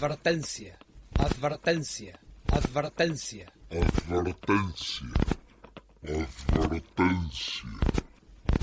Advertencia, advertencia, advertencia. Advertencia. Advertencia.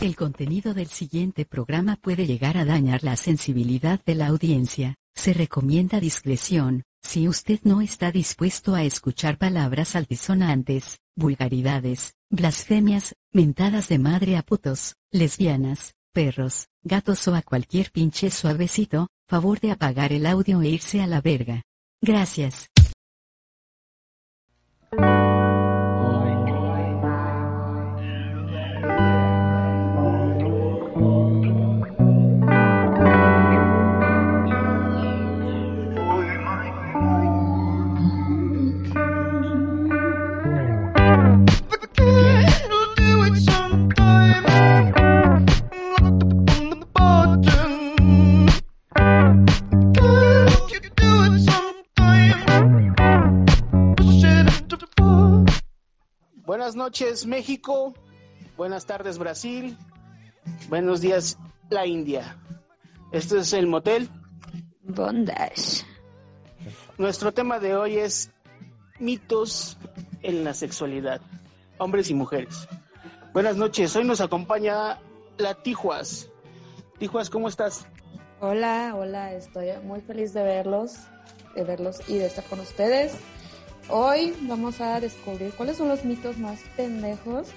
El contenido del siguiente programa puede llegar a dañar la sensibilidad de la audiencia. Se recomienda discreción, si usted no está dispuesto a escuchar palabras altisonantes, vulgaridades, blasfemias, mentadas de madre a putos, lesbianas, perros, gatos o a cualquier pinche suavecito, favor de apagar el audio e irse a la verga. Gracias. Noches México, buenas tardes Brasil, buenos días la India. Este es el motel. Bondage. Nuestro tema de hoy es mitos en la sexualidad, hombres y mujeres. Buenas noches, hoy nos acompaña la Tijuas. Tijuas, ¿cómo estás? Hola, hola, estoy muy feliz de verlos, de verlos y de estar con ustedes. Hoy vamos a descubrir cuáles son los mitos más pendejos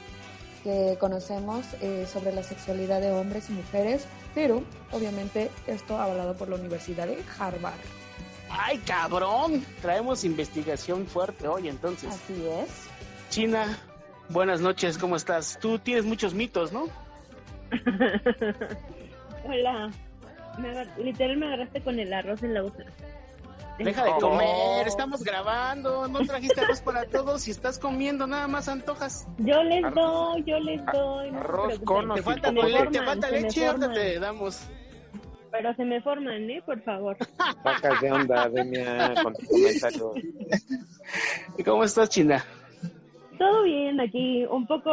que conocemos eh, sobre la sexualidad de hombres y mujeres, pero obviamente esto avalado por la Universidad de Harvard. ¡Ay, cabrón! Traemos investigación fuerte hoy entonces. Así es. China, buenas noches, ¿cómo estás? Tú tienes muchos mitos, ¿no? Hola. Me agar- literal me agarraste con el arroz en la boca. Deja de Oh. comer, estamos grabando, no trajiste arroz para todos y estás comiendo, nada más antojas. Yo les Arroz- doy, yo les doy. arroz preocupen. con o Te falta, le- te forman, falta se me leche, ahorita te damos. Pero se me forman, ¿eh? Por favor. Sacas de onda, Denia, con tu comentario. ¿Y cómo estás, China? Todo bien aquí, un poco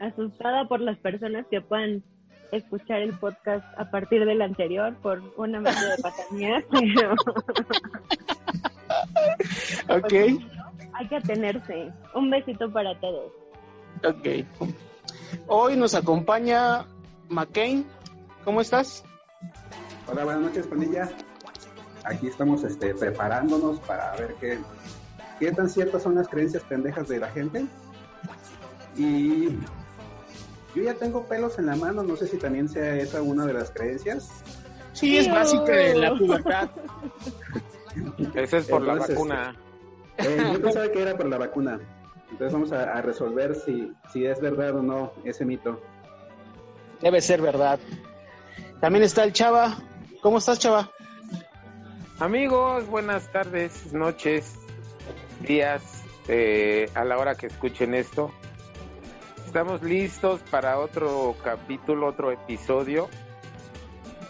asustada por las personas que puedan escuchar el podcast a partir del anterior por una medida de patanía, pero Ok, hay que atenerse. Un besito para todos. ok. Hoy nos acompaña McCain. ¿Cómo estás? Hola, buenas noches, pandilla. Aquí estamos este, preparándonos para ver qué, qué tan ciertas son las creencias pendejas de la gente. Y yo ya tengo pelos en la mano, no sé si también sea esa una de las creencias. Sí, es básica de la pubertad. Ese es por la vacuna. Eh, yo pensaba que era por la vacuna. Entonces vamos a, a resolver si, si es verdad o no ese mito. Debe ser verdad. También está el Chava. ¿Cómo estás, Chava? Amigos, buenas tardes, noches, días, eh, a la hora que escuchen esto. Estamos listos para otro capítulo, otro episodio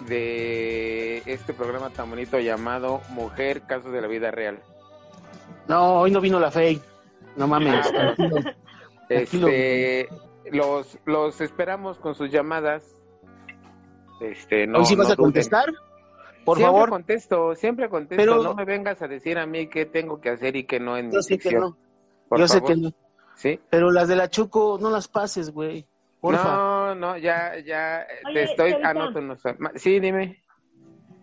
de este programa tan bonito llamado Mujer, Casos de la Vida Real. No, hoy no vino la Fey. No mames. Este, los, los esperamos con sus llamadas. Este, no, ¿Hoy sí vas no a contestar? Por siempre favor. contesto, siempre contesto. Pero- No me vengas a decir a mí qué tengo que hacer y qué no en Yo mi sé que no. Por Yo sé que no. Sí. Pero las de la Chuco, no las pases, güey. Porfa. No, no, ya, ya Oye, te estoy. Ah, Chavita. no, tú no sabes. Ma- Sí, dime.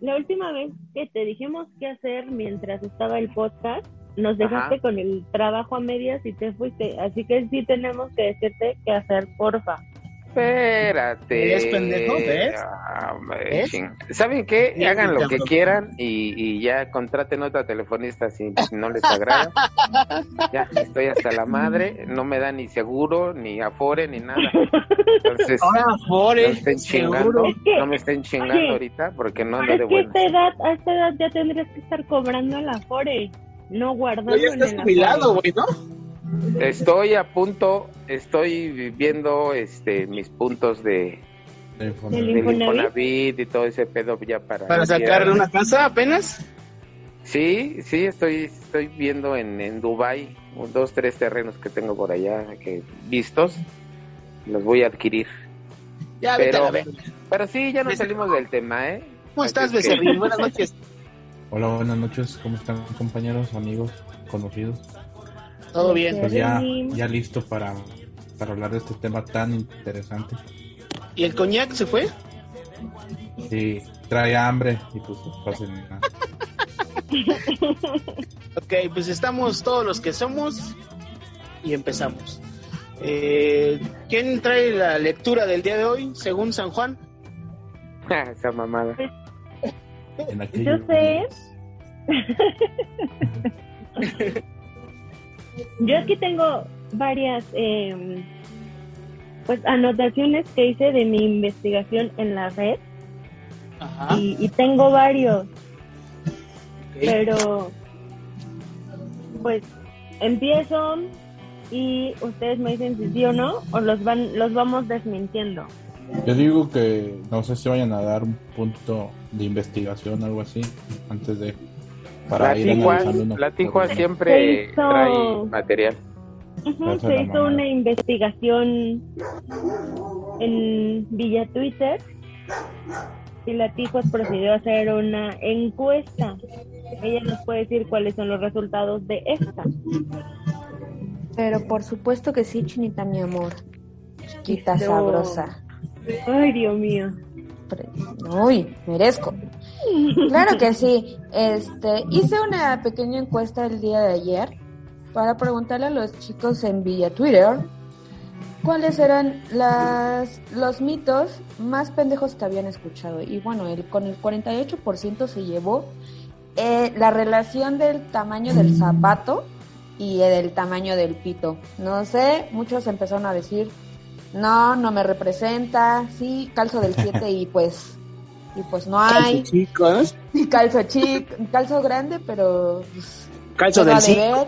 La última vez que te dijimos qué hacer mientras estaba el podcast, nos dejaste Ajá. con el trabajo a medias y te fuiste. Así que sí tenemos que decirte qué hacer, porfa. Espérate. ¿Ves, pendejo? ¿Ves? Ah, ¿Ves? ¿Saben qué? Hagan lo que quieran y, y ya contraten otra telefonista si no les agrada. ya estoy hasta la madre, no me da ni seguro, ni afore, ni nada. Entonces, Ahora, no Fore, me estén chingando. Es que- no me estén chingando oye, ahorita porque no ando Pero de es que buenas. esta edad, a esta edad ya tendrías que estar cobrando el afore, no guardando No, ya en estás jubilado, afore. güey, ¿no? Estoy a punto, estoy viendo este mis puntos de ¿Del del Infonavit? Infonavit y todo ese pedo ya para Para sacarle una casa apenas. Sí, sí, estoy estoy viendo en, en Dubai dos, tres terrenos que tengo por allá que vistos, los voy a adquirir. Ya, Pero- a. Pero sí, ya nos salimos del tema, ¿eh? ¿Cómo Así estás, que- Becerril? Buenas noches. Hola, buenas noches. ¿Cómo están compañeros, amigos, conocidos? Todo bien. Pues ya, ya listo para, para hablar de este tema tan interesante. ¿Y el coñac se fue? Sí, trae hambre y pues pasen nada. Ok, pues estamos todos los que somos y empezamos. Eh, ¿Quién trae la lectura del día de hoy, según San Juan? Esa mamada. Yo sé. Yo aquí tengo varias eh, pues anotaciones que hice de mi investigación en la red Ajá. y, y tengo varios, pero pues empiezo y ustedes me dicen si sí o no o los van los vamos desmintiendo. Yo digo que no sé si vayan a dar un punto de investigación algo así antes de para La ir Tijua, analizando uno la por Tijua uno. siempre hizo- trae material. Se hizo una investigación en Villa Twitter y la Tijuas procedió a hacer una encuesta. Ella nos puede decir cuáles son los resultados de esta. Pero por supuesto que sí, Chinita, mi amor. Chiquita sabrosa. Ay, Dios mío. Uy, merezco. Claro que sí. Este, hice una pequeña encuesta el día de ayer para preguntarle a los chicos en Villa Twitter cuáles eran las, los mitos más pendejos que habían escuchado. Y bueno, el, con el 48% se llevó eh, la relación del tamaño del zapato y del tamaño del pito. No sé, muchos empezaron a decir, no, no me representa, sí, calzo del 7 y pues, y pues no hay, chicos. y calzo chic, calzo grande, pero pues, Calzo del de 5. ver,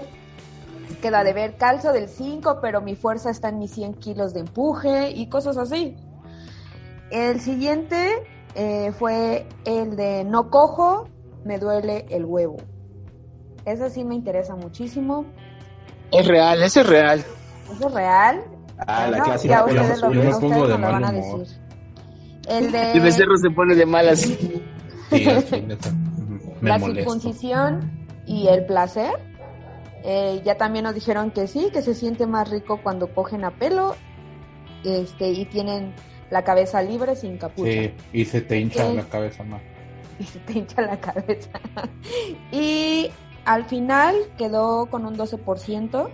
queda de ver, calzo del 5, pero mi fuerza está en mis 100 kilos de empuje y cosas así. El siguiente eh, fue el de no cojo, me duele el huevo. Ese sí me interesa muchísimo. Es real, ese es real. ¿Eso es real? Ah, la Bueno, clásica. ya ustedes lo, ustedes lo van a decir. El El becerro de se pone de malas. Sí, la molesto. circuncisión y el placer. Eh, ya también nos dijeron que sí, que se siente más rico cuando cogen a pelo este, y tienen la cabeza libre sin capucha. Sí, y se te hincha la cabeza más. y se te hincha la cabeza. y al final quedó con un 12%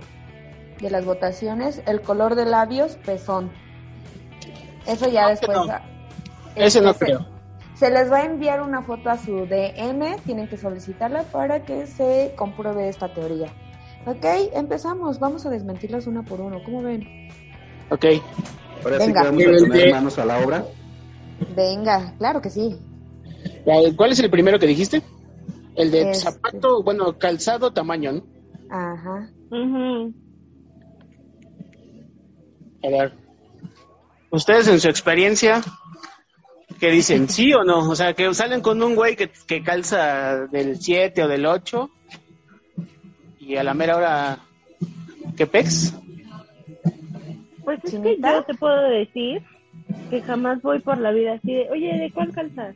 de las votaciones el color de labios pezón. Eso ya después. no. Ese no creo. Se les va a enviar una foto a su DM, tienen que solicitarla para que se compruebe esta teoría. Ok, empezamos, vamos a desmentirlas una por uno, ¿cómo ven? Ok. Ahora sí Venga. que vamos El a poner manos a la obra. Venga, claro que sí. ¿Cuál es el primero que dijiste? El de Este. zapato, bueno, calzado, tamaño, ¿no? Ajá. Ujú. A ver. Ustedes en su experiencia, ¿qué dicen? ¿Sí o no? O sea, que salen con un güey que, que calza del 7 o del 8 y a la mera hora, ¿qué pex? Pues es que yo te puedo decir que jamás voy por la vida así de, oye, ¿de cuál calzas?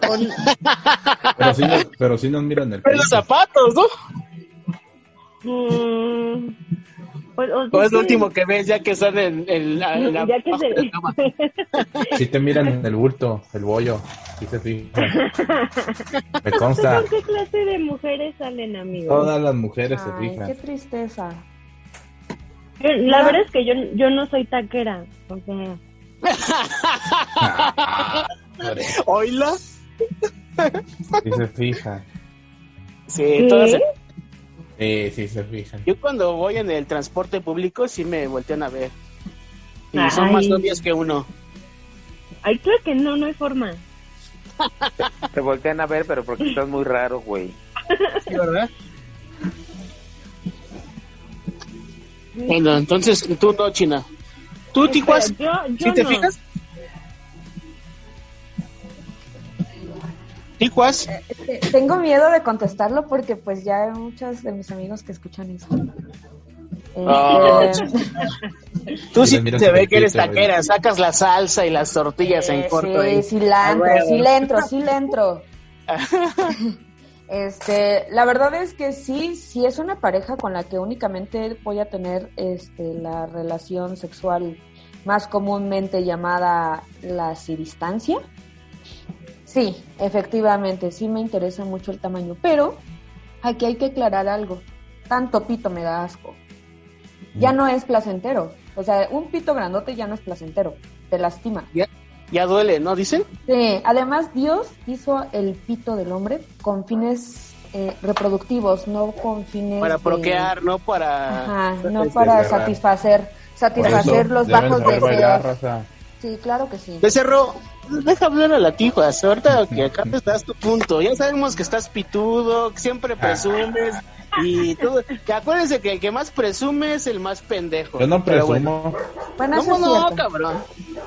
Pero sí, nos, pero sí nos miran el Pero los zapatos, ¿no? Mm, pues, o ¿O sea, es lo último que ves ya que están en, en la, en la- ya que abajo de la se... cama? Sí te miran en el bulto, el bollo. Sí se fijan. Me consta. ¿Con qué clase de mujeres salen, amigos? Todas las mujeres se Ay, qué fijan. tristeza. La verdad es que yo, yo no soy taquera, o sea... ¿Oíla? Sí se fijan. Sí, ¿Qué? todas se- Sí, sí se fijan. Yo cuando voy en el transporte público sí me voltean a ver. Y Ay. son más novias que uno. Ay, creo que no, no hay forma. Te voltean a ver, pero porque estás muy raro, güey. Sí, ¿verdad? Bueno, entonces tú no, China. ¿Tú, Tijuas? Yo ¿Sí te no. fijas? Tijuas, Este, Tengo miedo de contestarlo porque pues ya hay muchos de mis amigos que escuchan eso. Ah. Este, tú Sí, sí se ve que eres taquera, sacas la salsa y las tortillas en eh, corto. sí, ahí. sí la entro, Ah, bueno. sí le entro, sí le entro. Este, la verdad es que sí, si es una pareja con la que únicamente voy a tener este, la relación sexual más comúnmente llamada la distancia. Sí, efectivamente, sí me interesa mucho el tamaño, pero aquí hay que aclarar algo. Tanto pito me da asco. Ya no es placentero. O sea, un pito grandote ya no es placentero. Te lastima. Ya, ya duele, ¿no? Dicen. Sí, además Dios hizo el pito del hombre con fines eh, reproductivos, no con fines Para de- procrear, no para... Ajá, no Es para verdad. satisfacer, satisfacer los bajos bailar, deseos. raza. Sí, claro que sí. Becerro, deja hablar a la tijuas. Ahorita que acá te das tu punto. Ya sabemos que estás pitudo, que siempre presumes. Y tú, que acuérdense que el que más presume es el más pendejo. Yo no presumo. Bueno, eso ¿Cómo no, cierto. cabrón?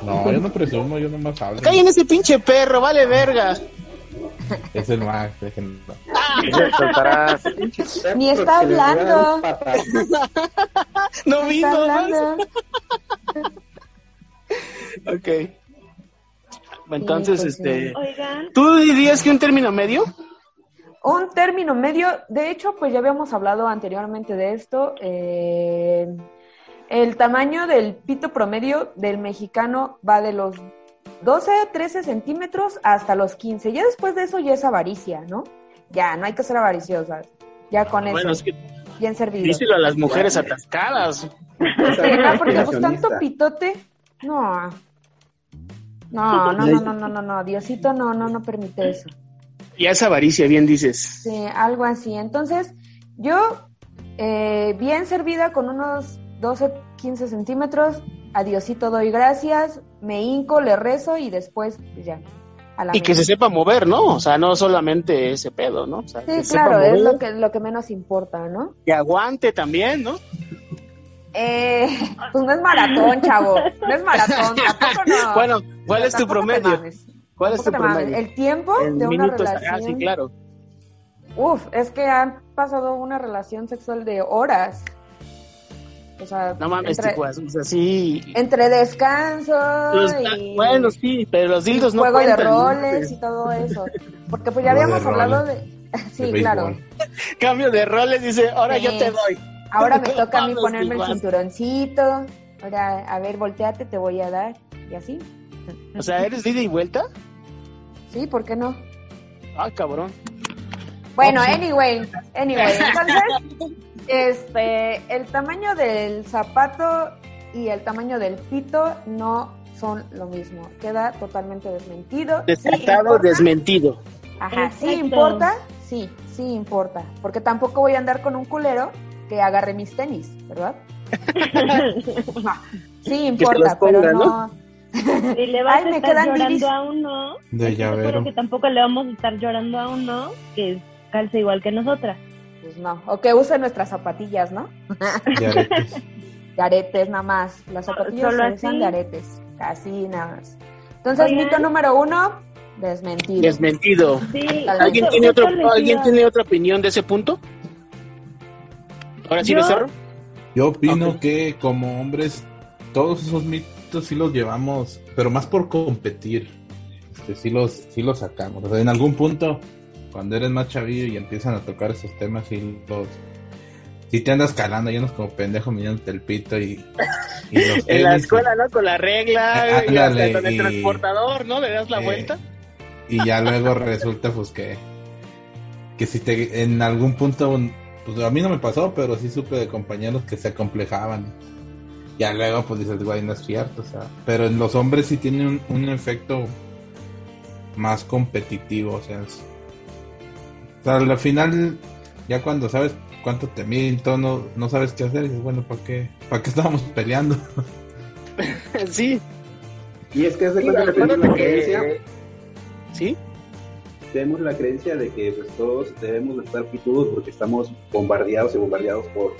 No, yo no presumo, yo nomás hablo. Callen ese pinche perro, vale verga. Es el Max, déjenlo. Ni está hablando. No vino. Ok. Entonces, Sí, pues, este... Oigan, ¿Tú dirías que un término medio? Un término medio, de hecho, pues ya habíamos hablado anteriormente de esto. eh, el tamaño del pito promedio del mexicano va de los 12 a 13 centímetros hasta los 15. Ya después de eso ya es avaricia, ¿no? Ya, no hay que ser avariciosas. Ya con Bueno, eso, es que bien servido. díselo a las mujeres atascadas. Sí, no, porque pues tanto pitote, no. No, no, no, no, no, no, no, Diosito no, no, no permite eso. Ya es avaricia, bien dices. Sí, algo así. Entonces, yo, eh, bien servida con unos 12, 15 centímetros, a Diosito doy gracias, me hinco, le rezo y después, pues ya, a la Y que se sepa mover, ¿no? O sea, no solamente ese pedo, ¿no? O sea, que Sí, claro, es lo que, lo que menos importa, ¿no? que aguante también, ¿no? Eh, pues no es maratón, chavo, no es maratón, tampoco no. Bueno, ¿cuál es tu promedio? mames, ¿Cuál es tu promedio? El tiempo En de una minutos, relación. ah, sí, claro. Uf, es que han pasado una relación sexual de horas. O sea, No mames, entre, o sea, sí. entre descanso Los- y Bueno, sí, pero los dildos no juego de roles y todo eso. Porque pues ya Juego de habíamos hablado roles. de... Sí, De claro. Cambio de roles, dice, ahora Sí. yo te doy. Ahora me toca a mí ponerme el Tijuana. cinturoncito. Ahora, a ver, volteate, te voy a dar. Y así. O sea, ¿eres de ida y vuelta? Sí, ¿por qué no? Ah, cabrón. Bueno, anyway, anyway, entonces, este, el tamaño del zapato y el tamaño del pito no son lo mismo. Queda totalmente desmentido. Sí Descartado, desmentido. Ajá, sí importa, sí, sí importa, porque tampoco voy a andar con un culero que agarre mis tenis, ¿verdad? Sí importa, ponga, pero ¿no? no. Si le vas Ay, a estar llorando divis. a uno, De seguro llavero. que tampoco le vamos a estar llorando a uno que calce igual que nosotras. Pues no, o que use nuestras zapatillas, ¿no? De aretes. De aretes nada más, las zapatillas ¿Solo se usan así? de aretes, así nada más. Entonces, Oigan. mito número uno, desmentido. Desmentido. Sí, ¿Alguien tiene, otro, ¿Alguien tiene otra opinión de ese punto? Ahora sí, Yo- Becerro. Yo opino Ok. que como hombres todos esos mitos sí los llevamos, pero más por competir. Este, sí los sí los sacamos. O sea, en algún punto cuando eres más chavillo y empiezan a tocar esos temas sí los sí te andas calando, ya no como pendejo mirándote el pito y, y los En la escuela, ¿no? Con la regla, Ah, y hasta ándale, con el y- transportador, ¿no? Le das la eh, vuelta. y ya luego resulta pues que que si te en algún punto pues a mí no me pasó pero sí supe de compañeros que se acomplejaban ya luego pues dices güey no es cierto o sea pero en los hombres sí tiene un, un efecto más competitivo o sea es- o sea al final ya cuando sabes cuánto te miden todo no, no sabes qué hacer y dices bueno para qué para qué estábamos peleando Sí. Y es que es de Sí, cuenta que tenemos la creencia. ¿Sí? tenemos la creencia de que pues, todos debemos de estar pitudos porque estamos bombardeados y bombardeados por,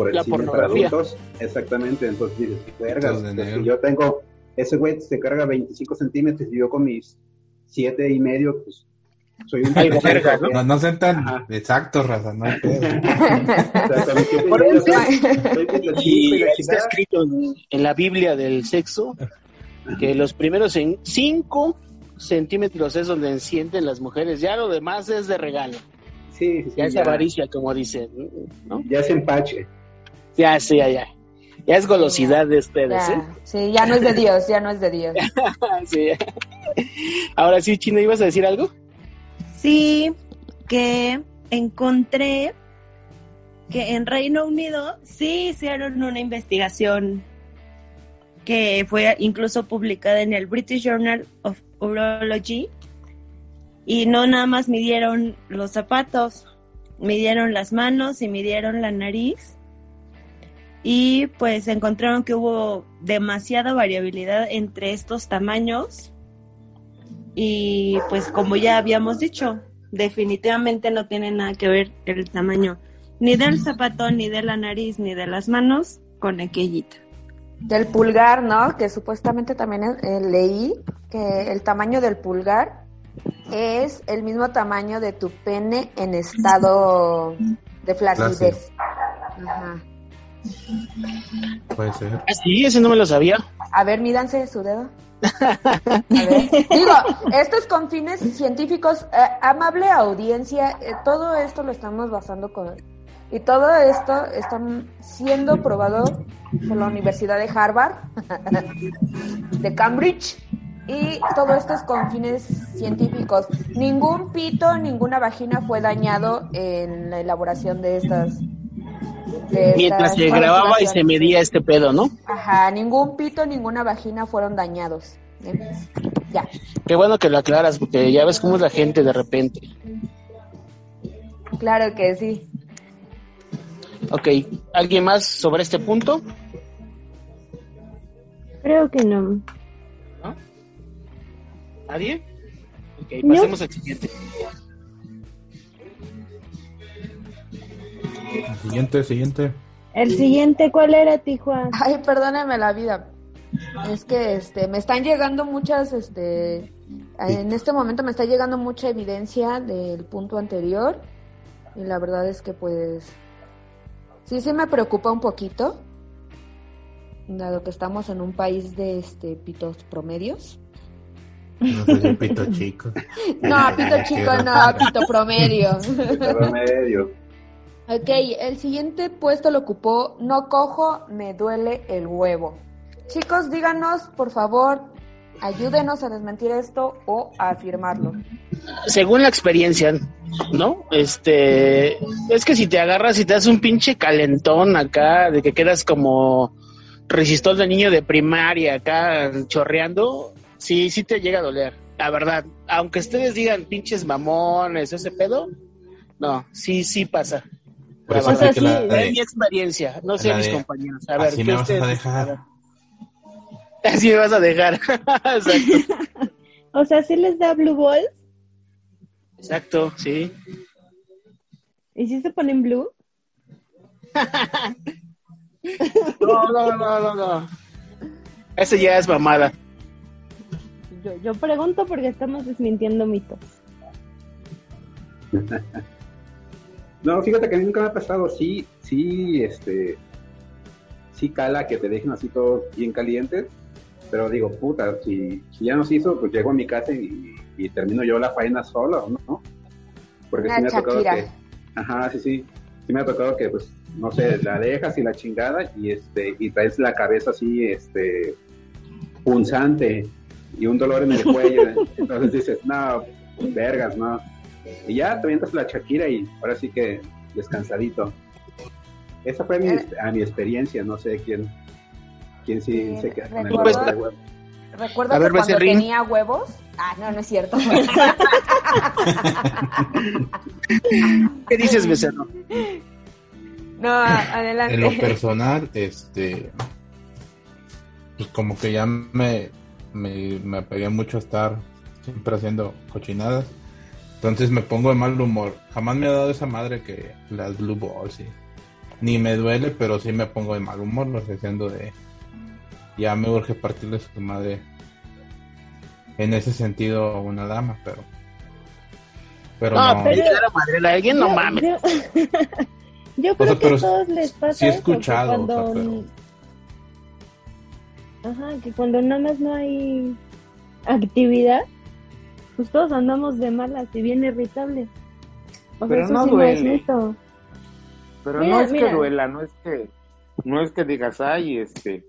por el La cine para adultos. Exactamente, entonces dices, vergas, pues, si yo tengo, ese güey se carga 25 centímetros y yo con mis siete y medio, pues soy un Ay, verga, ¿no? no, no sean tan Ajá. exactos raza no y Por medio, eso. soy- soy completito y Y la está escrito en, en la Biblia del sexo que los primeros en 5 centímetros es donde encienden las mujeres, ya lo demás es de regalo. Sí, sí, sí, Ya es ya, avaricia, como dicen, ¿no? ya es empache. Ya, sí, ya, ya. Ya es golosidad de ustedes, ¿eh? Sí, ya no es de Dios, ya no es de Dios. Sí. Ahora sí, Chino, ¿ibas a decir algo? Sí, que encontré que en Reino Unido sí hicieron una investigación que fue incluso publicada en el British Journal of Urology y no nada más midieron los zapatos, midieron las manos y midieron la nariz y pues encontraron que hubo demasiada variabilidad entre estos tamaños y pues como ya habíamos dicho, definitivamente no tiene nada que ver el tamaño ni del zapato, ni de la nariz, ni de las manos con aquellita. Del pulgar, ¿no? Que supuestamente también eh, leí que el tamaño del pulgar es el mismo tamaño de tu pene en estado de flacidez. Ajá. Puede ser. Ah, sí, ese no me lo sabía. A ver, mídanse su dedo. A ver. Digo, esto es con fines científicos. Eh, amable audiencia, eh, todo esto lo estamos basando con... Y todo esto está siendo probado por la Universidad de Harvard, de Cambridge, y todo esto es con fines científicos. Ningún pito, ninguna vagina fue dañado en la elaboración de estas... Mientras se grababa y se medía este pedo, ¿no? Ajá, ningún pito, ninguna vagina fueron dañados. ¿eh? Ya. Qué bueno que lo aclaras, porque ya ves cómo es la gente de repente. Claro que sí. Ok, ¿alguien más sobre este punto? Creo que no. ¿Nadie? Ok, No. pasemos al siguiente. Siguiente, siguiente. El siguiente, ¿cuál era, Tijuana? Ay, perdóname la vida. Es que este me están llegando muchas este en este momento me está llegando mucha evidencia del punto anterior y la verdad es que pues sí sí me preocupa un poquito dado que estamos en un país de este pitos promedios. No soy el pito chico. No, pito chico no, pito promedio. Promedio. Ok, el siguiente puesto lo ocupó No cojo, me duele el huevo. Chicos, díganos, por favor, ayúdenos a desmentir esto o a afirmarlo. Según la experiencia, ¿no? Este, es que si te agarras y te das un pinche calentón acá, de que quedas como resistor de niño de primaria acá chorreando, sí, sí te llega a doler, la verdad. Aunque ustedes digan pinches mamones, ese pedo, no, sí, sí pasa. Por eso La verdad, aplique la sí, de- es mi experiencia, no sé mis de, compañeros. A ver, Así ¿qué me vas a dejar. Así me vas a dejar. Exacto. O sea, ¿sí les da blue balls? Exacto, sí. ¿Y si se ponen blue? No, no, no, no, no. Ese ya es mamada. Yo, yo pregunto porque estamos desmintiendo mitos. No, fíjate que a mí nunca me ha pasado. Sí, sí, este. Sí cala que te dejen así todo bien caliente. Pero digo, puta, si, si ya nos hizo, pues llego a mi casa y, y termino yo la faena sola, ¿no? Porque sí Una me ha tocado Shakira. que. Ajá, sí, sí. Sí me ha tocado que, pues, no sé, la dejas y la chingada y este y traes la cabeza así, este. punzante y un dolor en el cuello. Entonces dices, no, vergas, no. Y ya te avientas la Shakira y ahora sí que descansadito. Esa fue mi, Eh. a mi experiencia, no sé quién, quién sí Sí, se queda con el de huevo. Recuerdo A que ver, cuando Becerrín. tenía huevos. Ah, no, no es cierto. ¿Qué dices, becerro? no, adelante. En lo personal, este. Pues como que ya me, me, me apegué mucho a estar siempre haciendo cochinadas. Entonces me pongo de mal humor. Jamás me ha dado esa madre que las blue balls, sí. Ni me duele, pero sí me pongo de mal humor, lo estoy haciendo de. Ya me urge partirle su madre. En ese sentido, a una dama, pero. Pero No, no. pero madre a alguien, no Yo- mames. Yo, yo creo sea, que a todos les pasa sí he eso, escuchado, o sea, cuando... pero- Ajá, que cuando nada más no hay actividad, pues todos andamos de malas y bien irritables. O sea, Pero eso no sí no es duele. mito. Pero Mira, no es mira. que duela, no es que, no es que digas, ay, este,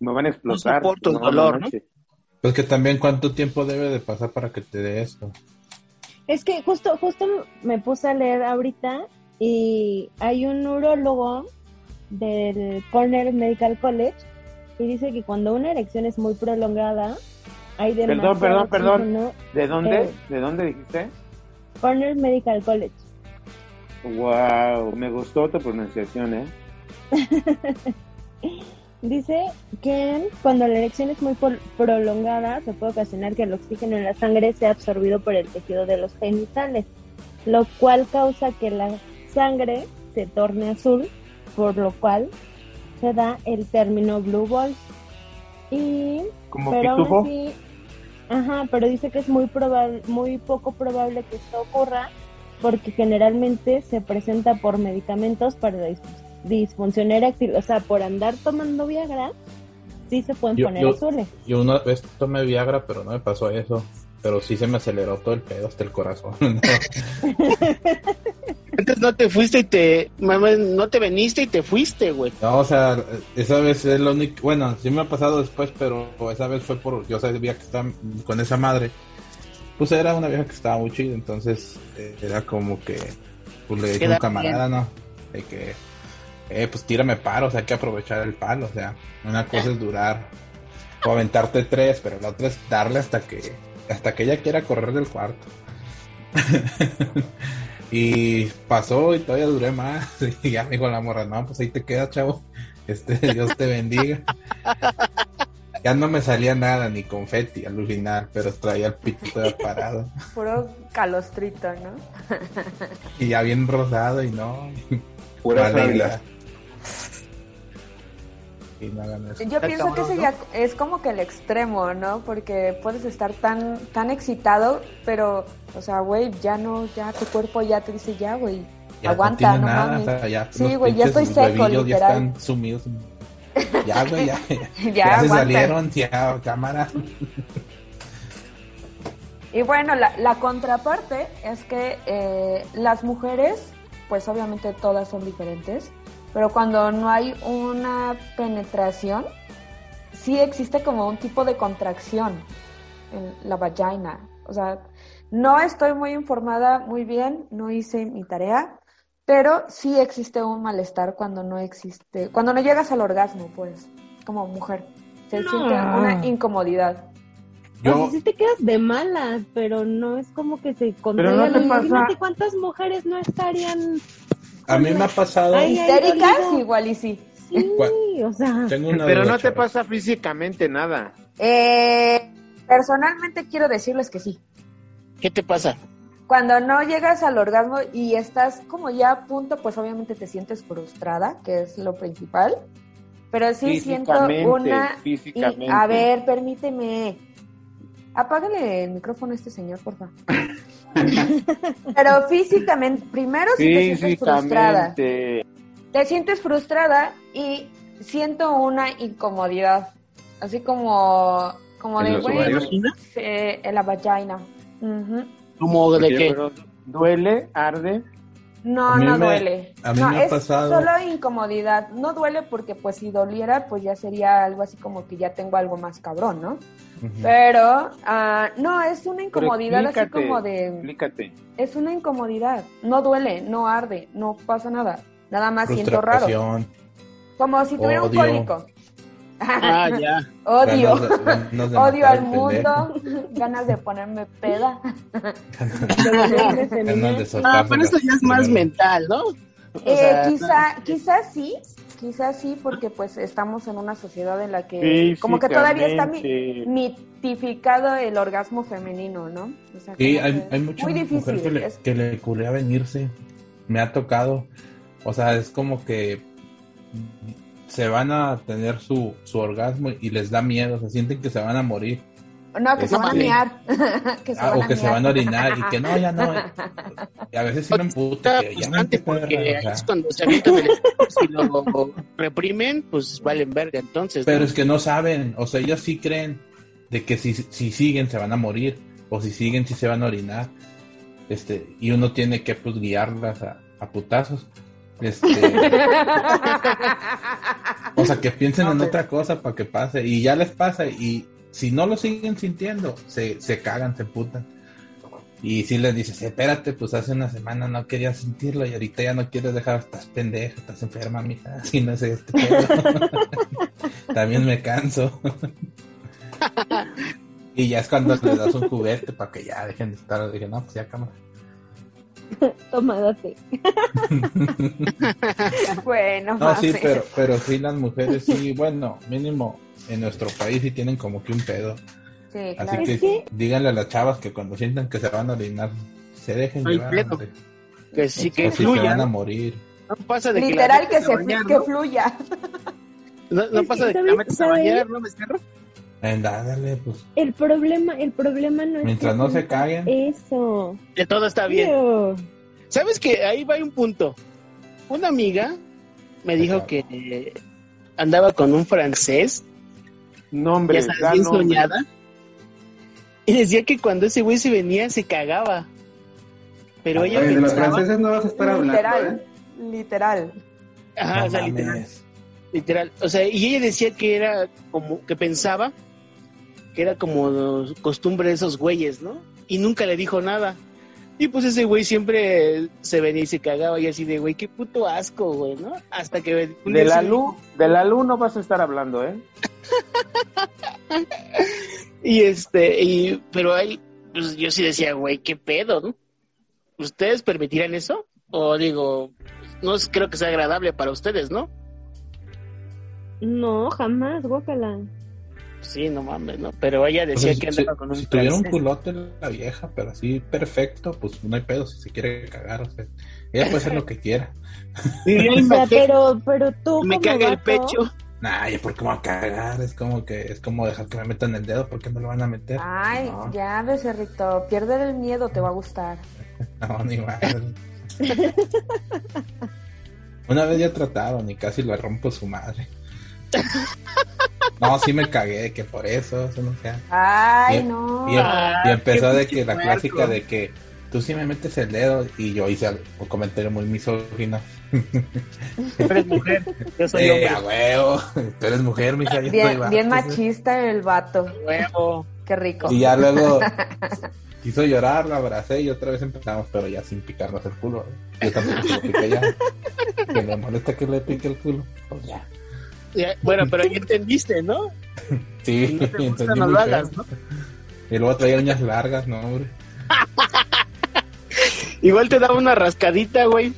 me van a explotar. soporto el No, dolor, ¿no? Pues que también cuánto tiempo debe de pasar para que te dé esto. Es que justo, justo me puse a leer ahorita y hay un neurólogo del Cornell Medical College y dice que cuando una erección es muy prolongada, hay Perdón, perdón, perdón. ¿De dónde? Eh. ¿De dónde dijiste? Cornell Medical College. Wow, me gustó tu pronunciación, ¿eh? Dice que cuando la erección es muy prolongada se puede ocasionar que el oxígeno en la sangre sea absorbido por el tejido de los genitales, lo cual causa que la sangre se torne azul, por lo cual se da el término blue ball. Y Como pero aún así, ajá, pero dice que es muy probable, muy poco probable que esto ocurra porque generalmente se presenta por medicamentos para dis- disfunción eréctil, o sea, por andar tomando Viagra, sí se pueden Yo- poner yo- azules. Yo una vez tomé Viagra, pero no me pasó eso. Pero sí se me aceleró todo el pedo hasta el corazón. Antes no te fuiste y te. mamá, No te veniste y te fuiste, güey. No, o sea, esa vez es lo único. Bueno, sí me ha pasado después, pero esa vez fue por. Yo sabía que estaba con esa madre. Pues era una vieja que estaba muy chida, entonces eh, era como que. Pues le dije a un camarada, ¿no? De que. Eh, pues tírame paro, o sea, hay que aprovechar el palo, o sea, una cosa es durar. O aventarte tres, pero la otra es darle hasta que. Hasta que ella quiera correr del cuarto. Y pasó y todavía duré más. Y ya me dijo la morra, no, pues ahí te quedas, chavo. Este, Dios te bendiga. Ya no me salía nada, ni confeti al final, pero traía el pito todo parado. Puro calostrito, ¿no? Y ya bien rosado y no. Pura. Y no hagan eso. Yo pienso que ese ya es como que el extremo, ¿no? Porque puedes estar tan tan excitado, pero, o sea, güey, ya no, ya tu cuerpo ya te dice ya, güey, Ya aguanta, no no, tiene nada, mames. o sea, ya Sí, güey, ya estoy seco, huevillos Ya literal. están sumidos. Ya, güey, ya. Ya, se salieron, ya, cámara. Y bueno, la, la contraparte es que eh, las mujeres, pues obviamente todas son diferentes, pero cuando no hay una penetración, sí existe como un tipo de contracción en la vagina. O sea, no estoy muy informada muy bien, no hice mi tarea, pero sí existe un malestar cuando no existe, cuando no llegas al orgasmo, pues, como mujer. Se siente una incomodidad. O sea, sí te quedas de malas, pero no es como que se controla. no Imagínate cuántas mujeres no estarían A mí me ha pasado. Histéricas, igual y sí. Sí, o sea, Tengo una Pero duda, no te chavos. pasa físicamente nada. Eh, personalmente quiero decirles que sí. ¿Qué te pasa? Cuando no llegas al orgasmo y estás como ya a punto, pues obviamente te sientes frustrada, que es lo principal. Pero sí siento Físicamente, una... y- a ver, permíteme. Apágale el micrófono a este señor, por favor. Pero físicamente, primero sí te sientes frustrada. Físicamente. te sientes frustrada y siento una incomodidad, así como, como ¿En de, ovarios? eh, en la vagina. Ujú. ¿Cómo de pero ¿Duele? ¿Arde? No, A mí no me- duele. a mí no, me ha es pasado- solo incomodidad. No duele porque pues si doliera pues ya sería algo así como que ya tengo algo más cabrón, ¿no? Pero ah, no, es una incomodidad así como de... Explícate. Es una incomodidad. No duele, no arde, no pasa nada. Nada más siento raro. Como si tuviera un cólico. Ah, ya. Odio. Odio al mundo, ganas de ponerme peda. ganas de Ah, pero eso ya es más mental, ¿no? Eh, sea, quizá, quizá sí, quizá sí, porque pues estamos en una sociedad en la que como que todavía está mitificado el orgasmo femenino, ¿no? O sea, Sí, hay, que hay mucha muy difícil. mujer que le, es- que le culea venirse. Me ha tocado. O sea, es como que se van a tener su, su orgasmo y les da miedo. Se sienten que se van a morir. no, que se van a que se Ah, van o a que se van a orinar y que no, ya no. Y a veces sí me emputa. Está que ya perra, porque es cuando se avientan el si lo reprimen, pues valen verga entonces. Pero ¿no? es que no saben, o sea, ellos sí creen de que si, si siguen se van a morir, o si siguen sí se van a orinar. este, y uno tiene que pues guiarlas a, a putazos. Este, o sea, que piensen en otra cosa para que pase, y ya les pasa, y si no lo siguen sintiendo, se, se cagan, se putan. Y si les dices, espérate, pues hace una semana no querías sentirlo y ahorita ya no quieres dejar, estás pendeja, estás enferma, mija, así no es este. También me canso. y ya es cuando le das un juguete para que ya dejen de estar, dije, no, pues ya cámara. Toma, date. bueno, No, sí, pero, pero sí las mujeres, sí, bueno, mínimo en nuestro país sí tienen como que un pedo. Sí, Así claro. que, Es que- díganle a las chavas que cuando sientan que se van a orinar, se dejen Ay, llevar. Que sí, que o si se fluya. van a morir. No pasa de que la Literal que, se, bañar, que ¿no? fluya. No, pasa que, de que la ¿sabes- metas a bañar, ¿no, becerro? Anda, dale, pues. El problema, el problema no es Mientras que no se caguen. Eso. Que todo está bien. Ew. ¿Sabes que Ahí va un punto. Una amiga me dijo que eh, andaba con un francés, Nombre, ya sabes, bien nombre. soñada, y decía que cuando ese güey se venía se cagaba. Pero ella Oye, de los franceses no vas a estar hablando, ¿eh? Literal. Literal. Ajá, No o sea, literal. Literal. O sea, y ella decía que era como, que pensaba que era como costumbre de esos güeyes, ¿no? Y nunca le dijo nada. Y pues ese güey siempre se venía y se cagaba y así de, güey, qué puto asco, güey, ¿no? Hasta que... De la sí- luz, de la luz no vas a estar hablando, ¿eh? Y este, y, pero ahí, pues yo sí decía, güey, qué pedo, ¿no? ¿Ustedes permitirán eso? O digo, no creo que sea agradable para ustedes, ¿no? No, jamás, guácala. Sí, no mames, ¿no? Pero ella decía Entonces, que si, andaba con un si tuviera un culote la vieja, pero así perfecto, pues no hay pedo si se quiere cagar. O sea, ella puede hacer lo que quiera. O sea, maquete, pero, pero tú me caga el pecho. Nah, ¿y por qué me voy a cagar? Es como que es como dejar que me metan el dedo, ¿por qué me lo van a meter? Ay, No. ya, becerrito. Pierde el miedo, te va a gustar. No, ni madre. Una vez ya trataron y casi le rompo su madre. No, sí me cagué, que por eso, eso no sea. Ay, Y- no. Y, em- Ah, y empezó de que la clásica de que tú sí me metes el dedo y yo hice al- un comentario muy misógino. Tú eres mujer, yo soy Eh, hombre. huevo, tú eres mujer, mija, yo estoy Bien, vato, bien sí. machista el vato. Huevo. Qué rico. Y ya luego quiso llorar, la abracé y otra vez empezamos, pero ya sin picarnos el culo. ¿eh? Yo tampoco se lo piqué ya. Que me molesta que le pique el culo. Pues ya. Ya, Bueno, pero ya entendiste, ¿no? Sí, Si no te gusta, no lo hagas, ¿no? Y luego traía uñas largas, no, hombre. Igual te daba una rascadita, güey.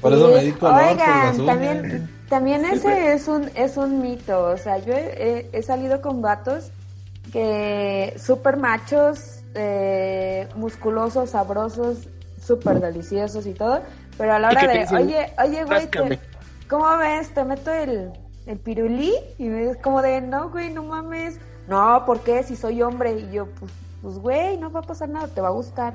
Por eso me di color por Oigan, las uñas. también, también ese es un, es un mito. O sea, yo he, he salido con vatos que súper machos, eh, musculosos, sabrosos, súper deliciosos y todo. Pero a la hora de, dicen, oye, oye, güey. ¿cómo ves? ¿Te meto el, el pirulí? Y me es como de, no, güey, no mames. No, ¿por qué? Si soy hombre. Y yo, pues, pues, güey, no va a pasar nada, te va a gustar.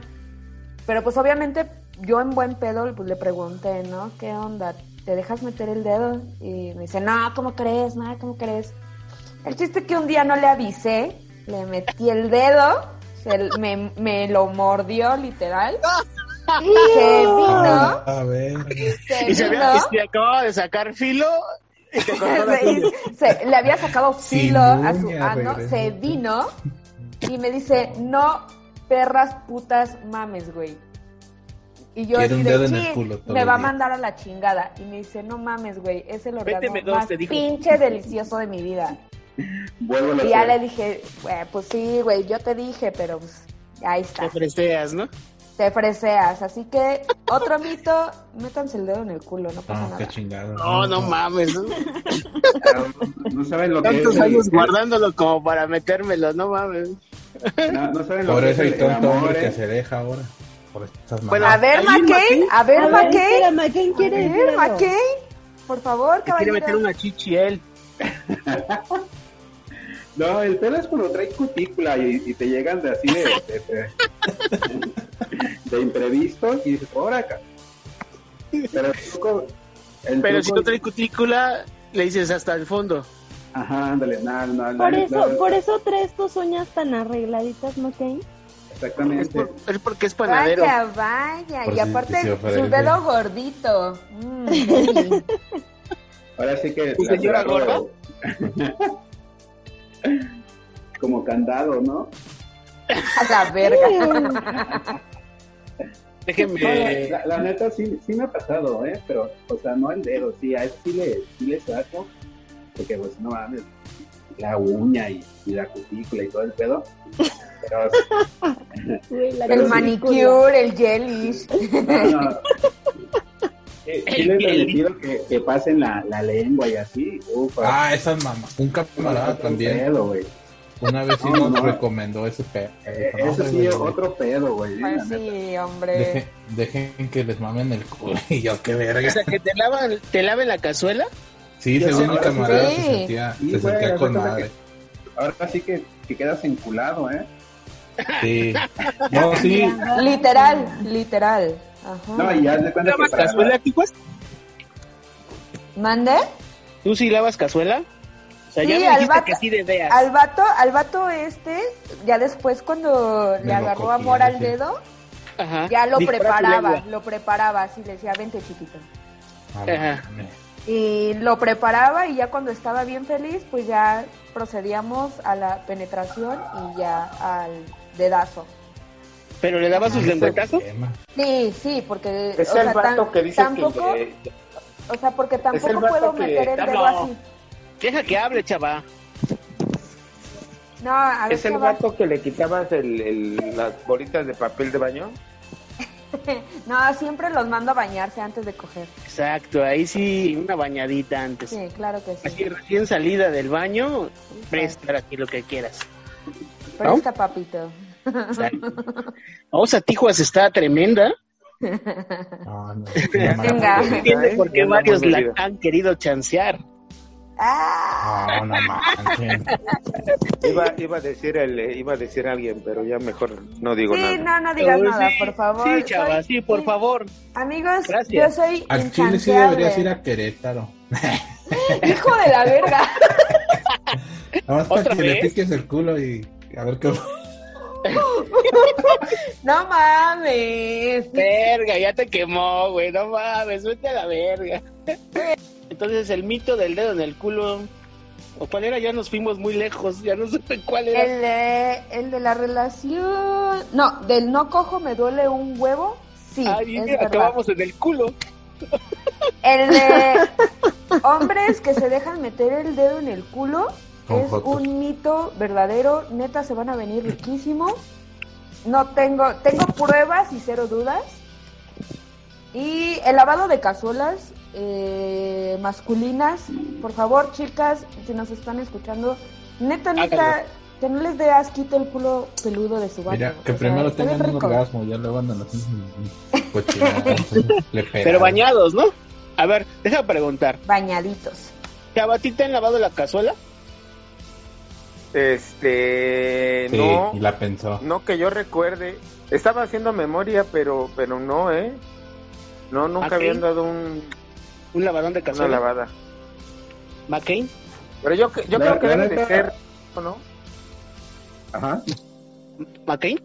Pero pues obviamente yo en buen pedo pues, le pregunté, ¿no? ¿Qué onda? ¿Te dejas meter el dedo? Y me dice, no, ¿cómo crees? No, ¿cómo crees? El chiste es que un día no le avisé, le metí el dedo, se- me, me lo mordió literal. Se vino, A ver. se Y se, vino, había, y se acababa de sacar filo se- se- le había sacado filo a su ano, se vino y me dice, no, perras putas mames, güey. Y yo así de, "Sí, me va a día". mandar a la chingada. Y me dice, no mames, güey, es el orgasmo dos, más pinche delicioso de mi vida. Vuelvo Y ya le dije, "Güey, pues sí, güey, yo te dije, pero pues, ahí está. Te ¿no? Te freseas. Así que, otro mito, métanse el dedo en el culo, no pasa No, qué nada. chingado. No, no mames. ¿no? No saben lo que es. Años guardándolo como para metérmelo, no mames. No, no saben lo Por que eso es hay amor, hombre que ¿eh? se deja ahora. Por estas Bueno, A ver, McCain, a ver, McCain. McCain quiere A ver. McCain. Por favor, Te quiere meter caballero. una chichi él. No, el pelo es cuando trae cutícula y, y te llegan de así de, de, de- de imprevisto y dices, ahora acá. Pero el truco, el Pero si no trae cutícula, le dices hasta el fondo. Ajá, ándale, nada, nada. Por eso, por eso traes tus uñas tan arregladitas, McCain. Exactamente. Es, por- es porque es panadero. Vaya, vaya. Por y si aparte, su dedo gordito. Mm. Ahora sí que. ¿Tu las señora agarro Como candado, ¿no? A la verga. Déjenme. No, la, la neta sí, sí me ha pasado, ¿eh? Pero, o sea, no el dedo, sí, a eso sí le, sí le saco. Porque, pues, no mames, la uña y, y la cutícula y todo el pedo. Pero, la El manicure, el gelish. no, no. Sí, sí les permitido que, que pasen la, la lengua y así. Ufa. Ah, esas mamás. Un camarada también. pedo, güey. Una vez sí No, nos no. recomendó ese pedo. Eh, No, Eso sí, güey, otro pedo, güey. Pues sí, hombre. Dejen, dejen que les mamen el culo. Y yo, qué O verga. sea, que te lavan, te laven la cazuela. Sí, Yo según sé, mi camarada sí. se sentía, Sí, se güey, sentía con madre. Ahora sí que, que quedas enculado, ¿eh? Sí. No, sí. Literal, literal. Ajá. No, y haz de cuenta que ¿Lavas para, cazuela, Tijuas? ¿Mande? ¿Tú sí lavas cazuela? O sea, ya Sí, me al dijiste vato- que sí de veas. Al vato, al vato este, ya después cuando Me le agarró amor al sí. dedo, Ajá. ya lo Dispara preparaba, lo preparaba, así le decía, vente chiquito. Ajá. Y lo preparaba y ya cuando estaba bien feliz, pues ya procedíamos a la penetración y ya al dedazo. ¿Pero le dabas sus lengüetazos? Tema. Sí, sí, porque Es o el sea, vato tan- que dice tampoco, que... o sea, porque tampoco puedo que- meter el dedo no. así. Deja que hable, chava. No, a ver, ¿Es el chaval. vato que le quitabas el, el- las bolitas de papel de baño? No, siempre los mando a bañarse antes de coger. Exacto, ahí sí, una bañadita antes. Sí, claro que sí. Así recién salida del baño, presta aquí lo que quieras. Presta, papito. Exacto. Vamos a Tijuas está tremenda. No, no. Venga. Entiende por qué varios la han querido chancear. Ah, No, no. Iba, iba a decir el, iba a decir alguien, pero ya mejor no digo sí, nada. no, no digas Oh, nada, sí, por favor. Sí, chava, Soy- sí, por favor. Amigos, Gracias. yo soy Al Chile sí deberías ir a Querétaro. Hijo de la verga. Nada más para ¿Otra que le vez? piques el culo y a ver qué. No mames. Verga, ya te quemó, güey. No mames, vete a la verga. Entonces, el mito del dedo en el culo. ¿O cuál era? Ya nos fuimos muy lejos. Ya no supe cuál era. El de, el de la relación. No, del no cojo me duele un huevo. Sí, Ay, es mira, acabamos en el culo. El de hombres que se dejan meter el dedo en el culo Con es un mito verdadero. Neta, se van a venir riquísimos. No tengo, tengo pruebas y cero dudas. Y el lavado de cazuelas eh, masculinas, por favor, chicas, si nos están escuchando, neta, neta, Háganlo. que no les dé asquito el culo peludo de su vato. Mira, que O sea, primero bien tengan un orgasmo, ya luego andan así. le pegan. Pero bañados, ¿no? A ver, deja preguntar. Bañaditos. Chava, ¿a ti te han lavado la cazuela? Este, Sí, no, y la pensó. no que yo recuerde. Estaba haciendo memoria, pero, pero no, ¿eh? No, nunca Ok. habían dado un, ¿Un lavadón de una cazuela? lavada. ¿McCain? Pero yo, yo La- creo que debe de ser, ¿no? Ajá. ¿McCain?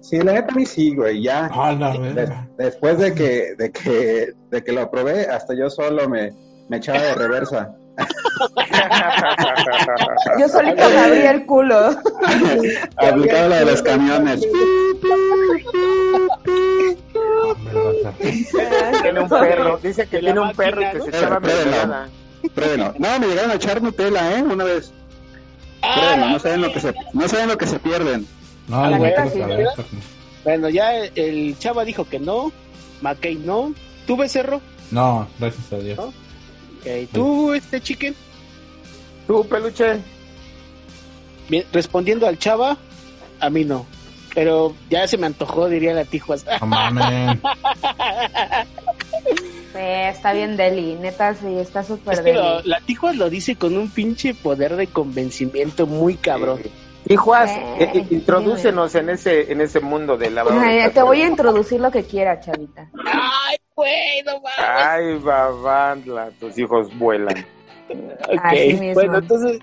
Sí, la neta a mí sí, güey, ya. Ah, la después de que, de que, de que lo probé, hasta yo solo me, me echaba de reversa. Yo solito me abrí el culo. Aplicaba la de los camiones. Tiene un perro, dice que tiene un perro que ¿no? se echaba mermelada. Pruébelo. No, me llegaron a echar Nutella, ¿eh? Una vez. Pruébelo, la no saben lo que se, no saben lo que se pierden. No, porque- Bueno, ya el, el chava dijo que no. McCain no. ¿Tú, Becerro? No, gracias a Dios. ¿No? Ok, ¿Tú, este chicken? ¿Tú, peluche? Bien, respondiendo al chava, a mí no. Pero ya se me antojó, diría la Tijuas. No mames. Eh, está bien Deli, neta sí, está súper Es que Deli. lo- la Tijuas lo dice con un pinche poder de convencimiento muy cabrón. Hijuas, Eh, eh, eh, introdúcenos en ese, en ese mundo de Ay, te voy a introducir lo que quiera, chavita. Ay, güey, no mames. Ay, babandla, tus hijos vuelan. Ok, Así mismo. bueno, entonces,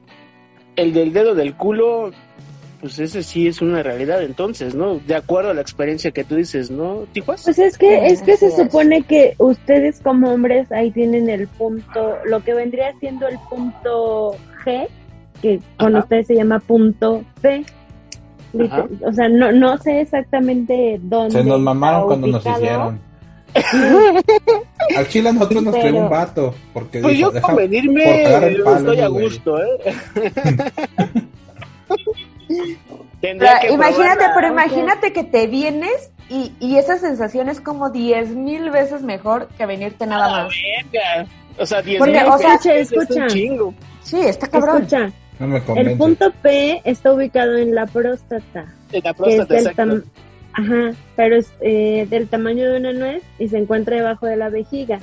el del dedo del culo, pues ese sí es una realidad entonces, ¿no? De acuerdo a la experiencia que tú dices, ¿no, Tijuas? Pues es que, es que se es. supone que ustedes como hombres ahí tienen el punto, lo que vendría siendo el punto G, que con Ajá. ustedes se llama punto P. Ajá. O sea, no, no sé exactamente dónde. Se nos está mamaron cuando nos hicieron. Al chile a nosotros nos Pero- creó un vato. Porque Pues dijo, yo "Deja con venirme palo, estoy a güey". gusto, ¿eh? Pero Tendría que imagínate, probarla. pero imagínate que te vienes y, y esa sensación es como diez mil veces mejor que venirte nada más. verga. O sea, 10 Porque, mil o sea, pesos es escucha. un chingo. Sí, está cabrón. Escucha, No me el punto P está ubicado en la próstata. En la que es próstata, exacto. Ajá, pero es eh, del tamaño de una nuez y se encuentra debajo de la vejiga.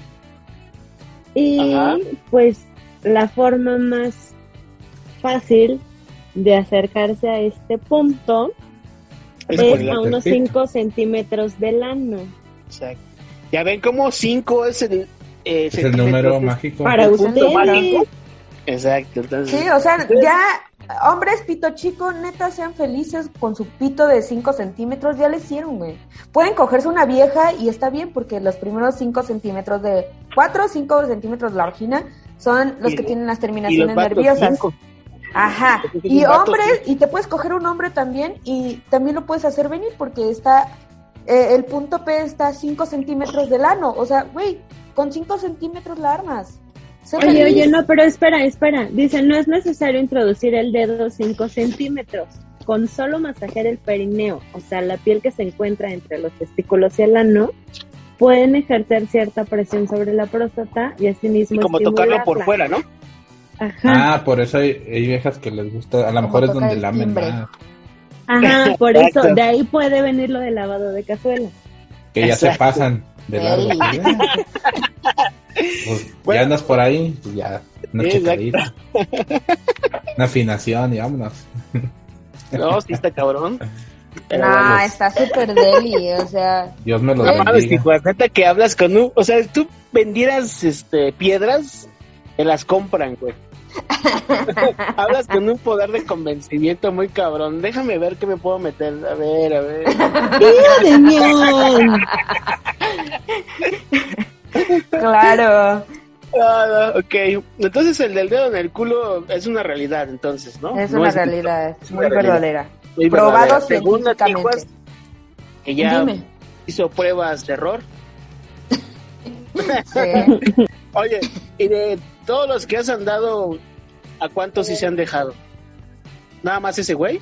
Y Ajá. pues la forma más fácil de acercarse a este punto Es a unos del pito. 5 centímetros del ano. Exacto. Ya ven cómo 5 es el, eh, Es el número mágico. Para ustedes, mágico. Exacto, entonces. Sí, o sea, ya hombres pito chico, neta, sean felices con su pito de 5 centímetros, ya le hicieron, güey. Pueden cogerse una vieja y está bien porque los primeros 5 centímetros de 4 o 5 centímetros de la vagina son los que tienen las terminaciones nerviosas. cinco. Ajá. Y hombres, y te puedes coger un hombre también y también lo puedes hacer venir porque está, eh, el punto P está a 5 centímetros del ano. O sea, güey, con 5 centímetros la armas. Oye, feliz. oye, no, pero espera, espera. Dice, no es necesario introducir el dedo 5 centímetros. Con solo masajear el perineo, o sea, la piel que se encuentra entre los testículos y el ano, pueden ejercer cierta presión sobre la próstata y asimismo Y como tocarlo por fuera, ¿no? Ajá, Ah, por eso hay, hay viejas que les gusta. A lo mejor es donde lamen más. ajá, por Exacto. eso, de ahí puede venir lo del lavado de cazuela. Que ya se pasan de largo. Pues, Bueno. ya andas por ahí, pues ya. Una checadita. Una afinación y vámonos. No, sí está cabrón. Pero No, está súper deli, o sea, Dios me lo No mames, neta que hablas con un... O sea, tú vendieras este, piedras, te las compran, güey. hablas con un poder de convencimiento muy cabrón. Déjame ver qué me puedo meter. A ver, a ver. claro, Ah, ok, entonces el del dedo en el culo es una realidad, entonces, ¿no? es No una realidad, es muy realidad. verdadera. muy Probado verdadera. Científicamente. Tijuas, que ya Dime. hizo pruebas de error. Sí. Oye, y de todos los que has andado, ¿a cuántos sí se han dejado? ¿Nada más ese güey?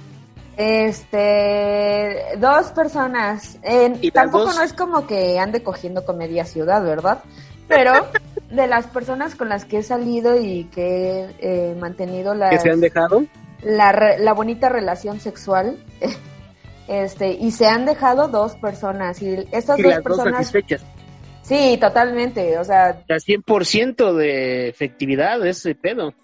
Este, dos personas. En- ¿Y las tampoco dos? no es como que ande cogiendo con media ciudad, ¿verdad? Pero de las personas con las que he salido y que he eh, mantenido la, ¿Que se han dejado? la, la bonita relación sexual, este, y se han dejado dos personas. Y esas Y dos las dos personas, satisfechas. Sí, totalmente. O sea, La 100% de efectividad ese pedo.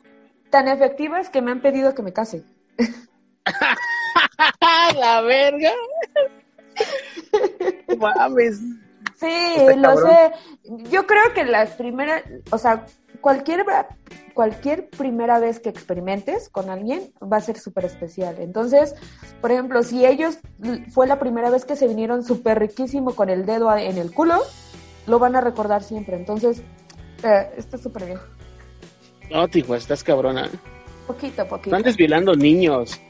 tan efectivas que me han pedido que me case. ¡La verga! Mames. Sí, Está lo cabrón. sé. Yo creo que las primeras, o sea, cualquier, cualquier primera vez que experimentes con alguien va a ser súper especial. Entonces, por ejemplo, si ellos fue la primera vez que se vinieron súper riquísimo con el dedo a- en el culo, lo van a recordar siempre. Entonces, eh, está súper bien. No, Tijuana, estás cabrona. Poquito, poquito. Están desviolando niños.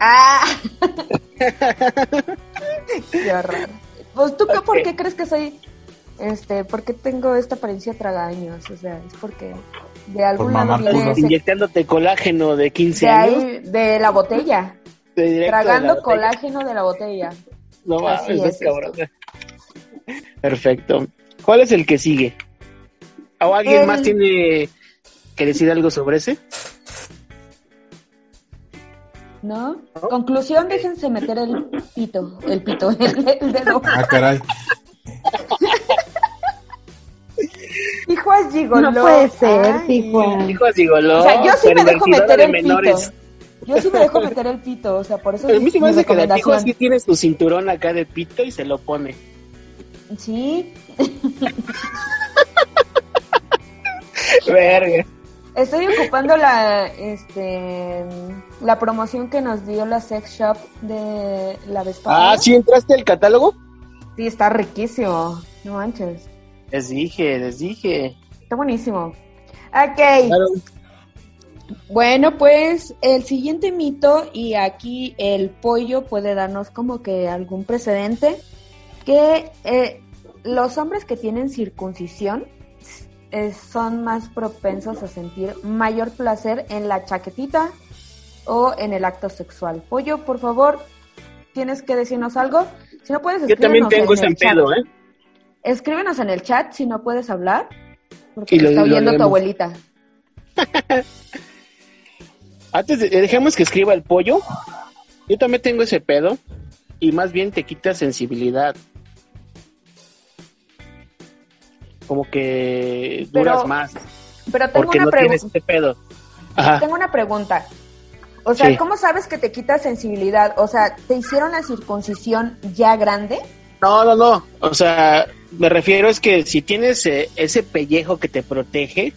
¡Ah! Qué horror. Pues tú, qué- ¿por qué crees que soy, este, por qué tengo esta apariencia tragaños? O sea, es porque de algún Por lado viene ese, Inyectándote colágeno de 15 de años. ahí, de la botella, de directo de la tragando botella. colágeno de la botella. No Así mames, es estás cabrona. Perfecto. ¿Cuál es el que sigue? ¿O alguien El- más tiene que decir algo sobre ese? ¿No? Conclusión, déjense meter el pito, el pito, el, el dedo. Ah, caray. Gigoló. No puede ser. Hijos gigoló, O sea, yo sí me dejo meter de el menores. pito. Yo sí me dejo meter el pito, o sea, por eso A mí es se me hace que la recomendación. sí tiene su cinturón acá de pito y se lo pone. Sí, Verga. Estoy ocupando la, este, la promoción que nos dio la sex shop de la pasada. Ah, ¿sí entraste al catálogo? Sí, está riquísimo. No manches. Les dije, les dije. Está buenísimo. Ok. Bueno, pues el siguiente mito, y aquí el pollo puede darnos como que algún precedente, que eh, los hombres que tienen circuncisión eh, son más propensos a sentir mayor placer en la chaquetita o en el acto sexual. Pollo, por favor, tienes que decirnos algo. Si no puedes Yo también tengo en ese el chat. pedo, ¿eh? Escríbenos en el chat si no puedes hablar, porque Y te lo- está oyendo tu abuelita. Antes de, dejemos que escriba el pollo. Yo también tengo ese pedo. Y más bien te quita sensibilidad. Como que Pero duras más. Pero tengo Porque una no tienes pregunta. ese pedo. Ajá. Tengo una pregunta. O sea, Sí. ¿cómo sabes que te quita sensibilidad? O sea, ¿te hicieron la circuncisión ya grande? No, no, no. O sea, me refiero es que si tienes eh, ese pellejo que te protege,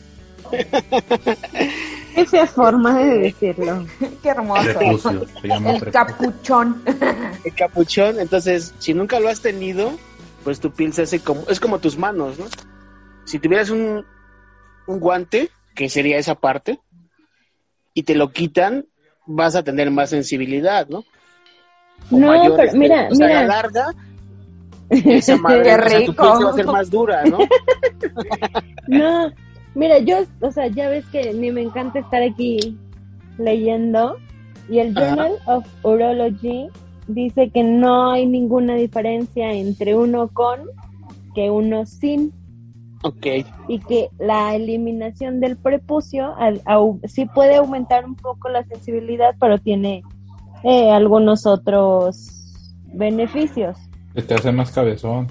Esa forma de decirlo. Qué hermoso. Prepucio, El capuchón. el capuchón, entonces, si nunca lo has tenido, pues tu piel se hace como, es como tus manos, ¿no? Si tuvieras un, un guante, que sería esa parte, y te lo quitan, vas a tener más sensibilidad, ¿no? O No, pero este, mira, o sea, a mira. la larga, esa madre, Qué o sea, tu rico. se va a hacer más dura, ¿no? No, mira, yo, o sea, ya ves que ni me encanta estar aquí leyendo y el Ajá. Journal of Urology dice que no hay ninguna diferencia entre uno con que uno sin Ok. y que la eliminación del prepucio al- au- sí puede aumentar un poco la sensibilidad, pero tiene eh, algunos otros beneficios. Que te hace más cabezón.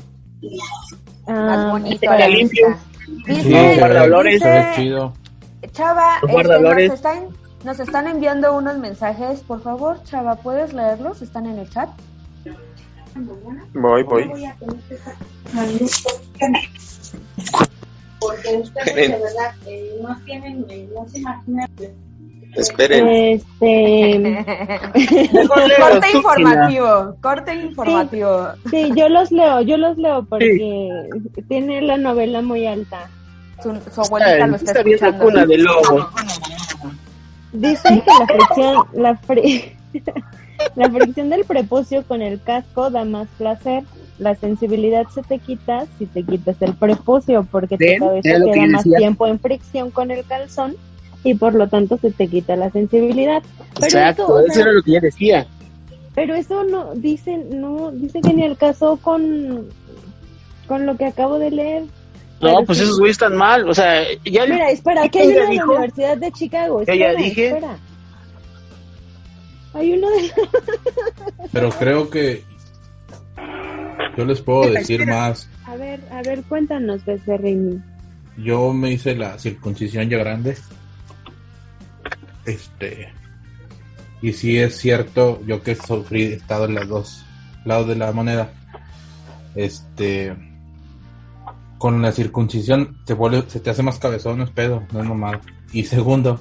Más Ah, bonito. Está la limpio. vista. Sí, Dice, dice- chido. Chava, este, nos, están, nos están enviando unos mensajes. Por favor, Chava, ¿puedes leerlos? Están en el chat. Voy, voy. Esperen. Este, corte informativo, corte informativo. sí, yo los leo, yo los leo porque tiene la novela muy alta. Su, su abuelita lo está Está viendo escuchando. cuna de lobo. Dicen que la fricción, la, fri- la fricción del prepucio con el casco da más placer. La sensibilidad se te quita si te quitas el prepucio porque tu cabeza que queda yo más decía. tiempo en fricción con el calzón y por lo tanto se te quita la sensibilidad. Pero Exacto, eso, o eso sea, era lo que ya decía. Pero eso no dicen, no dicen que ni al caso con con lo que acabo de leer. No, Pero pues sí. esos güeyes están mal. O sea, ya el- Mira, espera, ¿Y que hay ya uno de la? Universidad de Chicago. Ya Espera, dije. espera. Hay uno de Pero creo que yo les puedo decir más. A ver, a ver, cuéntanos, Becerrini. Yo me hice la circuncisión ya grande. Este. Y sí es cierto, yo que sufrí, he estado en los dos lados de la moneda. Este. Con la circuncisión te vuelve, se te hace más cabezón, no es pedo, no es normal. Y segundo,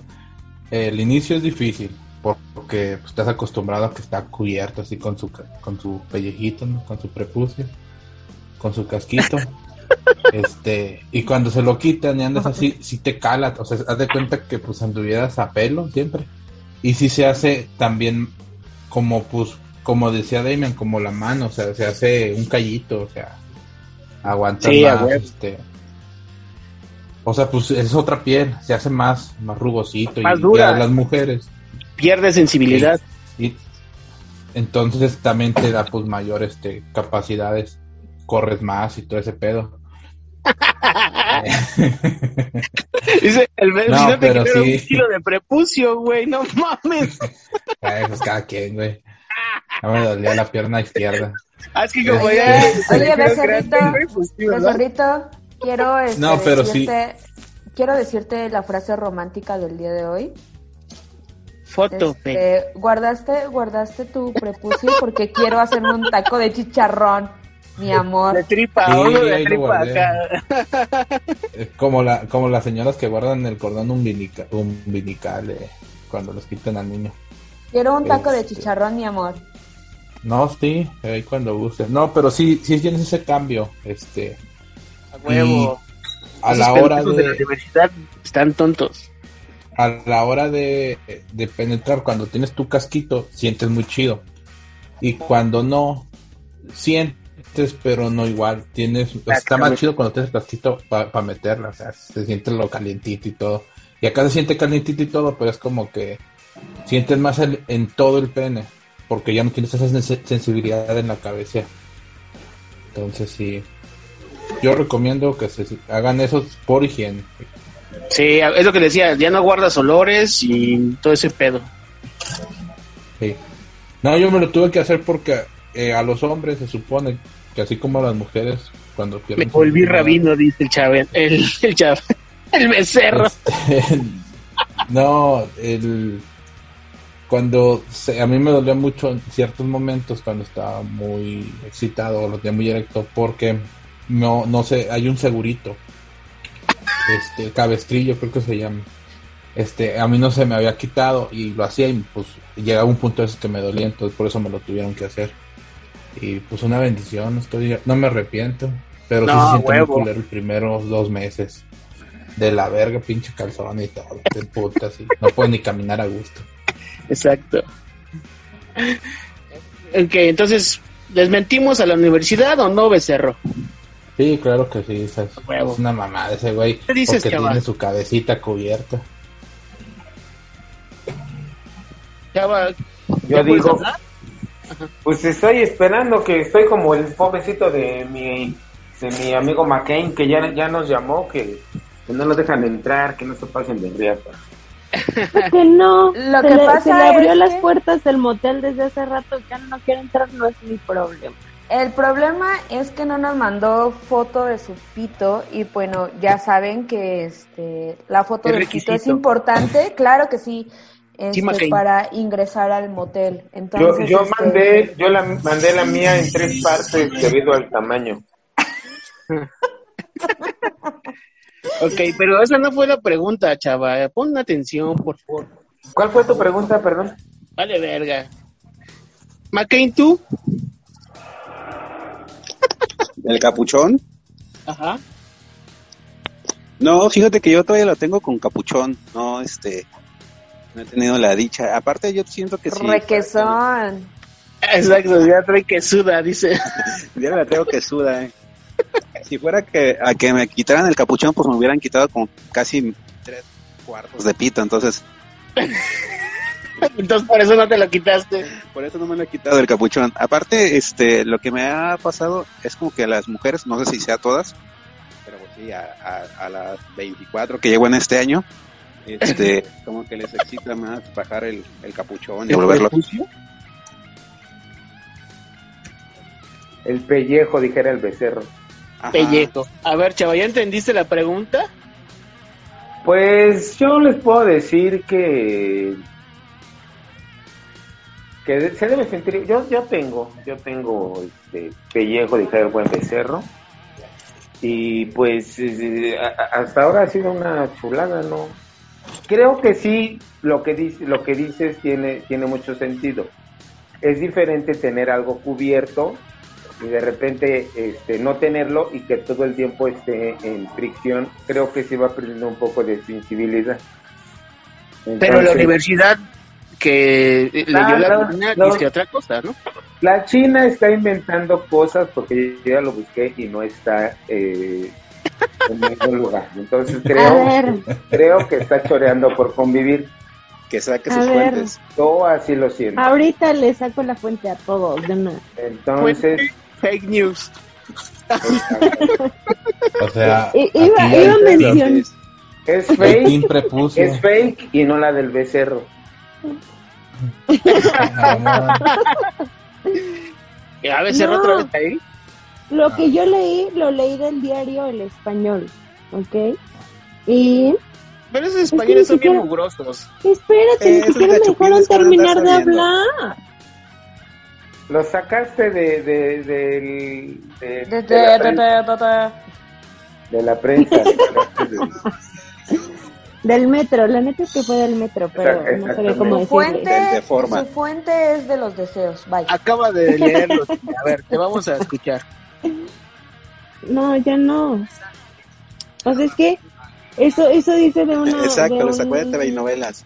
el inicio es difícil porque pues, estás acostumbrado a que está cubierto así con su con su pellejito, ¿no? con su prepucio, con su casquito. Este, y cuando se lo quitan y andas así, sí te cala, o sea, haz de cuenta que pues anduvieras a pelo siempre. Y sí se hace también como pues, como decía Damian, como la mano, o sea, se hace un callito, o sea, aguanta Sí, más, este. O sea, pues es otra piel, se hace más, más rugosito Más y, dura. las mujeres. Pierde sensibilidad. Y entonces también te da pues mayor este capacidades, corres más y todo ese pedo. Dice, el vecino No, te pero sí. un kilo de prepucio, güey, no mames. Ay, pues cada quien, güey. No me dolía la pierna izquierda. Ah, es que como Oye, ya... oye, becerrito, becerrito, quiero, este, No, pero sí. decirte, quiero decirte la frase romántica del día de hoy. Foto, pe. Este, guardaste, guardaste tu prepucio porque quiero hacerme un taco de chicharrón. Mi amor. De tripa, Sí, uno de tripa acá. Como, la, como las señoras que guardan el cordón umbilica- umbilical eh, cuando los quitan al niño. Quiero un taco de Este. chicharrón, mi amor. No, sí, ahí cuando gustes. No, pero sí, sí tienes ese cambio. Este, A huevo. a la hora pendejos de la de, universidad están tontos. A la hora de, de penetrar, cuando tienes tu casquito, sientes muy chido. Y cuando no, sientes, pero no igual. Tienes, está más chido cuando tienes casquito para meterla, o sea, se siente lo calientito y todo. Y acá se siente calientito y todo, pero es como que sientes más el- en todo el pene, porque ya no tienes esa sens- sensibilidad en la cabeza. Entonces sí, yo recomiendo que se hagan eso por higiene. Sí, es lo que decía, ya no guardas olores y todo ese pedo. Sí. No, yo me lo tuve que hacer porque eh, a los hombres se supone que así como a las mujeres cuando Me pierden su volví rabino, dice el chave, el, el chave, el becerro. este, no, el cuando se- a mí me dolía mucho en ciertos momentos cuando estaba muy excitado o lo tenía muy erecto porque no no sé, hay un segurito. Este, cabestrillo creo que se llama. Este, a mí no se me había quitado y lo hacía y pues llegaba un punto ese que me dolía, entonces por eso me lo tuvieron que hacer. Y pues una bendición, estoy no me arrepiento, pero sí No, se siente muy huevo. culero los primeros dos meses. De la verga, pinche calzón y todo, de puta, así. No puedo ni caminar a gusto. Exacto. Ok, entonces, ¿desmentimos a la universidad o no, becerro? Sí, claro que sí, esa es, Huevo. es una mamada ese güey. ¿Qué dices, porque chaval? tiene su cabecita cubierta. Chava, Yo ¿ya puedes digo, hablar? pues estoy esperando que estoy como el pobrecito de mi, de mi amigo McCain que ya, ya nos llamó, que, que no nos dejan entrar, que no se pasen de riata. Que no. Lo se que le, pasa se le abrió es las que- puertas del motel desde hace rato. Ya no quiere entrar, no es mi problema. El problema es que no nos mandó foto de su pito y bueno, ya saben que este la foto del pito es importante, claro que sí, este, para ingresar al motel. Yo, Entonces, yo este, mandé, yo la mandé la mía en tres partes debido al tamaño. Ok, pero esa no fue la pregunta, chava. Pon atención, por favor. ¿Cuál fue tu pregunta, perdón? Vale, verga. McCain, ¿tú? ¿El capuchón? Ajá. No, fíjate que yo todavía lo tengo con capuchón. No, este. No he tenido la dicha. Aparte, yo siento que sí. requesón. Exacto, ya trae que suda, dice. Ya la tengo que suda, eh. Si fuera que a que me quitaran el capuchón, pues me hubieran quitado como casi tres cuartos de pito. Entonces, Entonces por eso no te lo quitaste. por eso no me lo he quitado el capuchón. Aparte, este, lo que me ha pasado es como que a las mujeres, no sé si sea todas, pero pues sí, a, a, a las 24 que llevo en este año, este, como que les excita más bajar el, el capuchón y volverlo. El pellejo, dijera el becerro. Ajá. Pellejo. A ver, chava, ¿ya entendiste la pregunta? Pues yo les puedo decir que que de- se debe sentir yo yo tengo yo tengo este pellejo dijera el buen becerro. Y pues eh, a- hasta ahora ha sido una chulada no creo que sí lo que dice lo que dices tiene tiene mucho sentido. Es diferente tener algo cubierto y de repente este no tenerlo y que todo el tiempo esté en fricción creo que se va perdiendo un poco de sensibilidad. Pero la Entonces, universidad que leyó Ah, la no, no. dice otra cosa, ¿no? la China está inventando cosas porque yo ya lo busqué y no está eh, en ningún lugar entonces creo creo que está choreando por convivir Que saque A sus ver. fuentes. yo así lo siento ahorita le saco la fuente a todos de una. entonces Fake news. O sea, I- iba- iba a mencionar- es fake es fake y no la del becerro A veces No. otra vez ahí. Lo que yo leí, lo leí del diario El Español, ¿ok? Y Pero esos que españoles ni son bien siquiera- mugrosos. espérate, Eh, ni siquiera me dejaron que terminar de hablar. Lo sacaste de, de, de, De- de de- la de- prensa, de- de- de la prensa. De- Del metro, la neta es que fue del metro, pero no sabía cómo fuente, de forma. su fuente es de los deseos. Bye. Acaba de leerlo. A ver, te vamos a escuchar. No, ya no. O sea, es que eso eso dice de una... Exacto, de lo sacó de un- TV y novelas.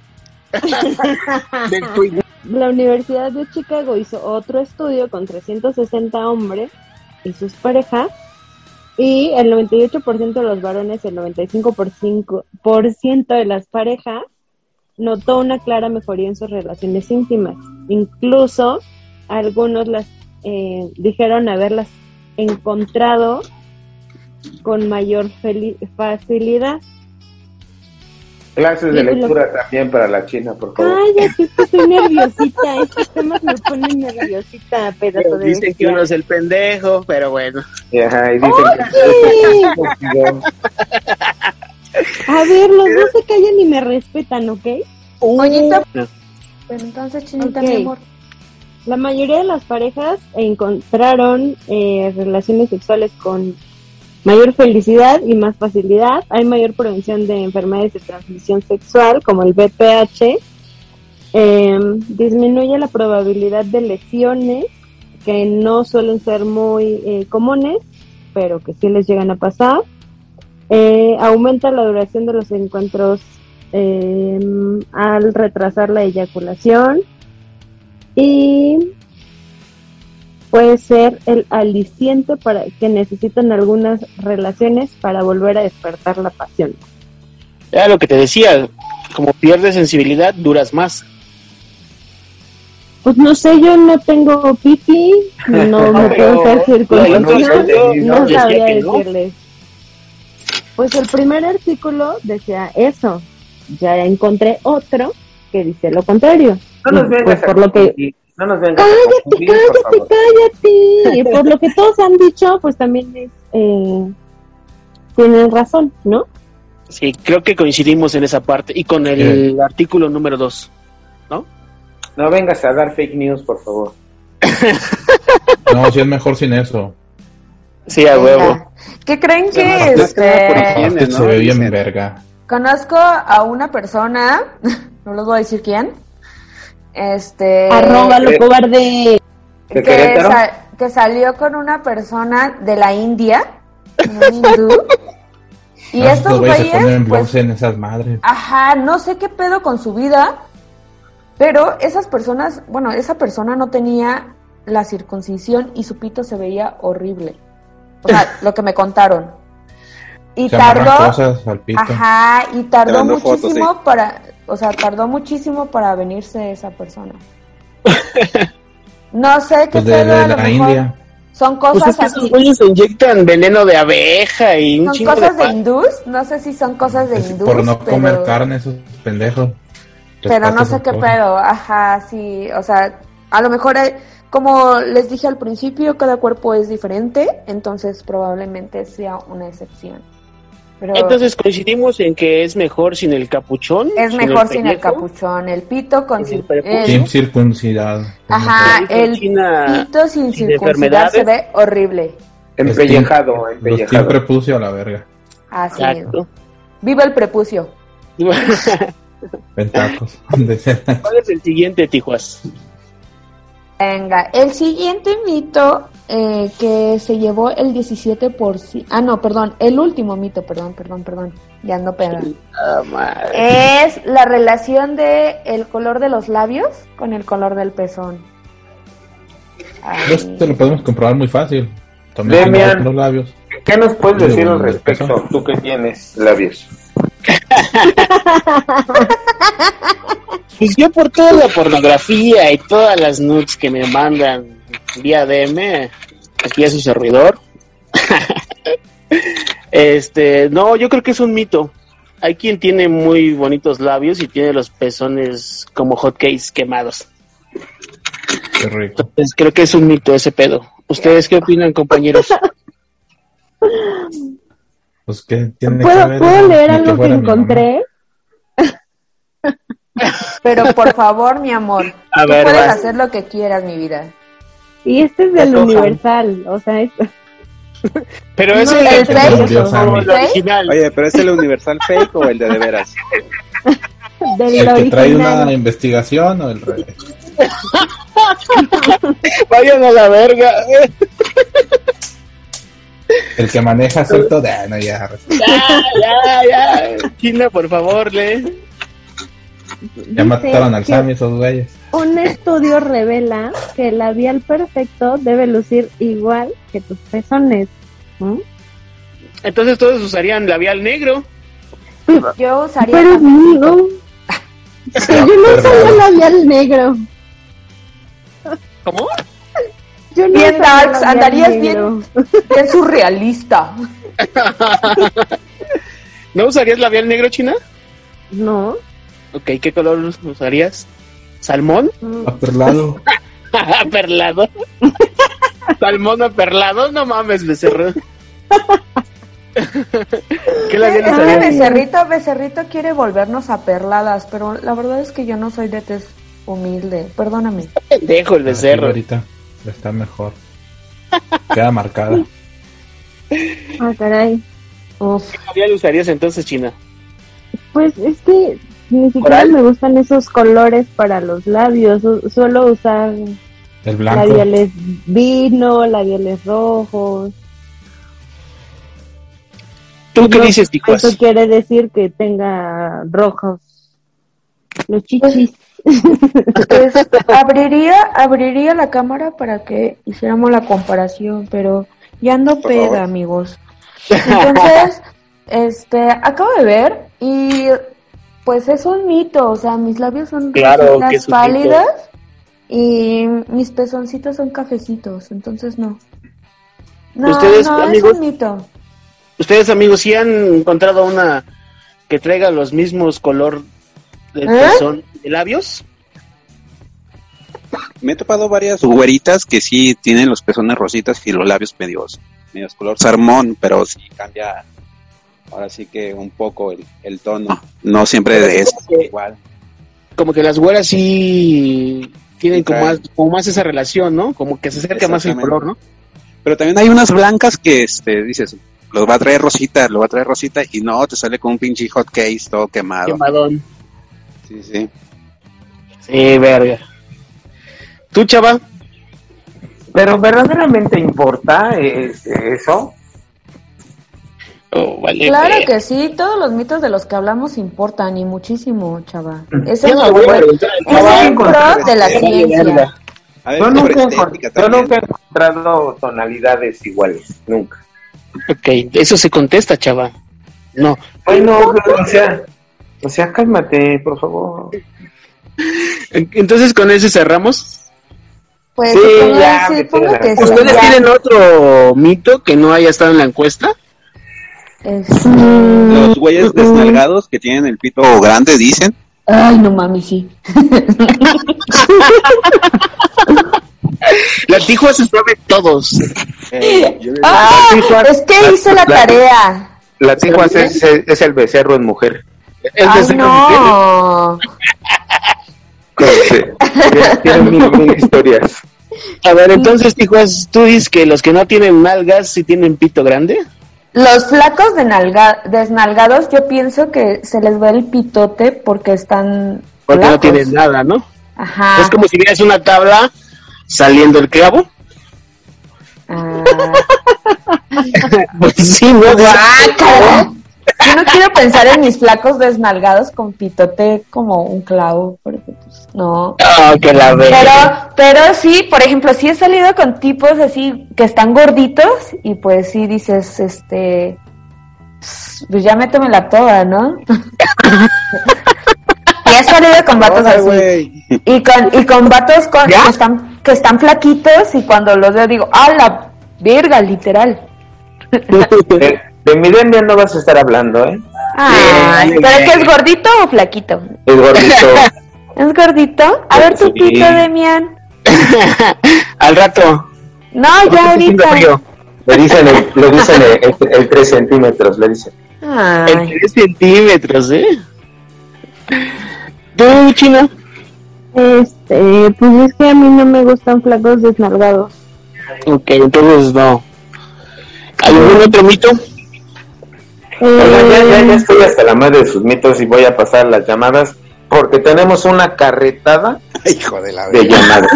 La Universidad de Chicago hizo otro estudio con 360 hombres y sus parejas y el 98% de los varones el 95% por ciento de las parejas notó una clara mejoría en sus relaciones íntimas. Incluso algunos las eh, dijeron haberlas encontrado con mayor facilidad. Clases de Sí, lo- lectura también para la China, por favor. Cállate, que estoy nerviosita. Estos temas me ponen nerviosita, pedazo de Dicen que bestia. uno es el pendejo, pero bueno. Y, ajá, y dicen Oye, a ver, los dos se callan y me respetan, ¿ok? Oñita. Pero entonces, chinita, Ok. mi amor. La mayoría de las parejas encontraron eh, relaciones sexuales con mayor felicidad y más facilidad. Hay mayor prevención de enfermedades de transmisión sexual, como el BPH. Eh, disminuye la probabilidad de lesiones que no suelen ser muy eh, comunes, pero que sí les llegan a pasar. Eh, aumenta la duración de los encuentros eh, al retrasar la eyaculación y puede ser el aliciente para que necesitan algunas relaciones para volver a despertar la pasión. Era lo que te decía, como pierdes sensibilidad, duras más. Pues no sé, yo no tengo pipi, no me puedo hacer decía- no sabría decirles. Pues el primer artículo decía eso, ya encontré otro que dice lo contrario. No pues por lo que No nos vengas a cállate, por cállate, favor. cállate. Por lo que todos han dicho, pues también es, eh, tienen razón, ¿no? Sí, creo que coincidimos en esa parte y con el artículo número 2. No vengas a dar fake news, por favor. No, sí es mejor sin eso. Sí, a huevo. ¿Qué creen que por este, ¿no? se ve bien verga. conozco a una persona, no les voy a decir quién, este, Arróbalo, eh, cobarde. ¿De que, sa- que salió con una persona de la India, un hindú, y Ah, estos güeyes pues, bronce en esas madres. Ajá, no sé qué pedo con su vida, pero esas personas, bueno, esa persona no tenía la circuncisión y su pito se veía horrible. O sea, lo que me contaron. Y Se tardó, cosas al pito. ajá, y tardó fotos, muchísimo para, o sea, tardó muchísimo para venirse esa persona. No sé qué Pues de, pedo, de a lo la mejor India. son Pues cosas es que esos así. se inyectan veneno de abeja y un Son cosas de hindús, no sé si son cosas de Es hindús, por no pero... comer carne, esos pendejos. Pero no sé qué cosas. pedo, ajá, sí, o sea, a lo mejor, como les dije al principio, cada cuerpo es diferente, entonces probablemente sea una excepción. Pero Entonces coincidimos en que es mejor sin el capuchón. es mejor sin el capuchón, el pito con Sin el circuncidado. ajá, el China pito sin sin circuncidar se ve horrible. Empellejado, Los empellejado. prepucio a la verga. Así. Exacto. Viva el prepucio. En tacos. ¿Cuál es el siguiente, Tijuas? Venga, el siguiente mito eh, que se llevó el 17%, ah no, perdón, el último mito, perdón, perdón, perdón, ya ando pegando. Ah, madre. Es la relación de el color de los labios con el color del pezón. Ay, Esto lo podemos comprobar muy fácil. También Demian. los labios. ¿Qué nos puedes decir al respecto? Tú que tienes labios. Pues yo por toda la pornografía y todas las nudes que me mandan vía DM, aquí a su servidor. este, no, yo creo que es un mito. Hay quien tiene muy bonitos labios y tiene los pezones como hotcakes quemados. Qué rico. Entonces creo que es un mito ese pedo. ¿Ustedes qué opinan, compañeros? Pues que tiene que ¿Puedo, ver ¿puedo eso? leer algo que encontré? Pero por favor, mi amor, A tú ver, puedes vas. hacer lo que quieras, mi vida. Y este es del. Universal, o sea, es Pero No, ese el es el, original. Oye, pero ¿es el Universal Fake o el de de veras? del ¿El que trae una investigación o el revés? Vayan a la verga. El que maneja cierto de ah, no, ya. Ya, ya, ya. China, por favor, lee. Ya mataron al Sammy esos güeyes. Un estudio revela que el labial perfecto debe lucir igual que tus pezones. ¿Mm? Entonces todos usarían labial negro. Yo usaría Pero amigo, que yo no usaría labial negro. ¿Cómo? Yo no Bien darks, andarías negro. bien surrealista. ¿No usarías labial negro, China? No. Ok, ¿qué color usarías? ¿Salmón? Aperlado. ¿Perlado? ¿Salmón aperlado? No mames, becerro. ¿Qué labial Es que usarías? Becerrito, Becerrito quiere volvernos a perladas, pero la verdad es que yo no soy de tez humilde. Perdóname. Dejo el becerro. Ahorita está mejor. Queda marcada. Ah, caray. ¿Qué labial usarías entonces, China? Pues es que ni siquiera ¿Coral? me gustan esos colores para los labios. Su- Suelo usar El blanco. labiales vino, labiales rojos. ¿Tú qué No, dices, Ticuas? Eso quiere decir que tenga rojos los chichis. Pues abriría, abriría la cámara para que hiciéramos la comparación, pero ya ando peda, amigos. Entonces, este, acabo de ver y pues es un mito, o sea, mis labios son Claro pálidas y mis pezoncitos son cafecitos, entonces no. No, ¿Ustedes, no, amigos? es un mito. Ustedes, amigos, sí han encontrado una que traiga los mismos color de ¿Eh? pezón de labios? Me he topado varias güeritas que sí tienen los pezones rositas y los labios medios, medios color salmón, pero sí cambia ahora sí que un poco el, el tono. No siempre es que- igual. Como que las güeras sí tienen como más, como más esa relación, ¿no? Como que se acerca más el color, ¿no? Pero también hay unas blancas que este dices, los va a traer rosita, lo va a traer rosita y no, te sale con un pinche hot case todo quemado. Quemadón. Sí, sí. Sí, verga. ¿Tú, chava? Pero verdaderamente importa es- eso. Oh, vale, Claro que sí, todos los mitos de los que hablamos importan y muchísimo, chava. Es Yo el, no voy a pro- preguntar, es el pro de la ciencia. ver, Yo nunca, he estética encont- yo también. nunca he encontrado tonalidades iguales, nunca. Ok, eso se contesta, chava. No. Bueno, o sea, o sea, cálmate, por favor. Entonces con ese cerramos. Pues Sí, ya, sí, que ¿Ustedes ya. tienen otro mito que no haya estado en la encuesta? Este, Los güeyes desnalgados que tienen el pito grande dicen. Ay, no mami, sí. La Tijua se sabe todos. eh, yo- Ah, Tijuana- es que hice la la- tarea. La tijuas es, es, es el becerro en mujer. Es de Ay, ser no. Tiene, tiene mil, mil historias. A ver, entonces, Tijuas, tú dices que los que no tienen nalgas sí tienen pito grande. Los flacos de nalga- desnalgados, yo pienso que se les va el pitote porque están. Porque no tienen nada, ¿no? Ajá. Es como si vieras una tabla saliendo el clavo. Ah. Pues sí, ¿no? Guácala. Yo no quiero pensar en mis flacos desnalgados con pitote como un clavo, porque pues no. Ah, que la ve. Pero, pero sí, por ejemplo, sí he salido con tipos así que están gorditos y pues sí dices, este, pues ya métemela toda, ¿no? y he salido con vatos Hola, así. Y con, y con vatos con, que, están, que están flaquitos y cuando los veo digo, ¡ah, la verga, literal! De, de mi Demian no vas a estar hablando, ¿eh? Ay, Bien, ¿pero que es gordito o flaquito? Es gordito. ¿Es gordito? A ver tu Sí. pito, Demian. Al rato. No, ya ahorita. Le dicen, el, le dicen el, el, el 3 centímetros, le dicen. En Ay, 3 centímetros, ¿eh? ¿Tú, Chino? Este, pues es que a mí no me gustan flacos desnalgados. Ok, entonces no. ¿Algún otro mito? Oigan, ya, ya, ya estoy hasta la madre de sus mitos y voy a pasar las llamadas porque tenemos una carretada Hijo de la de llamadas.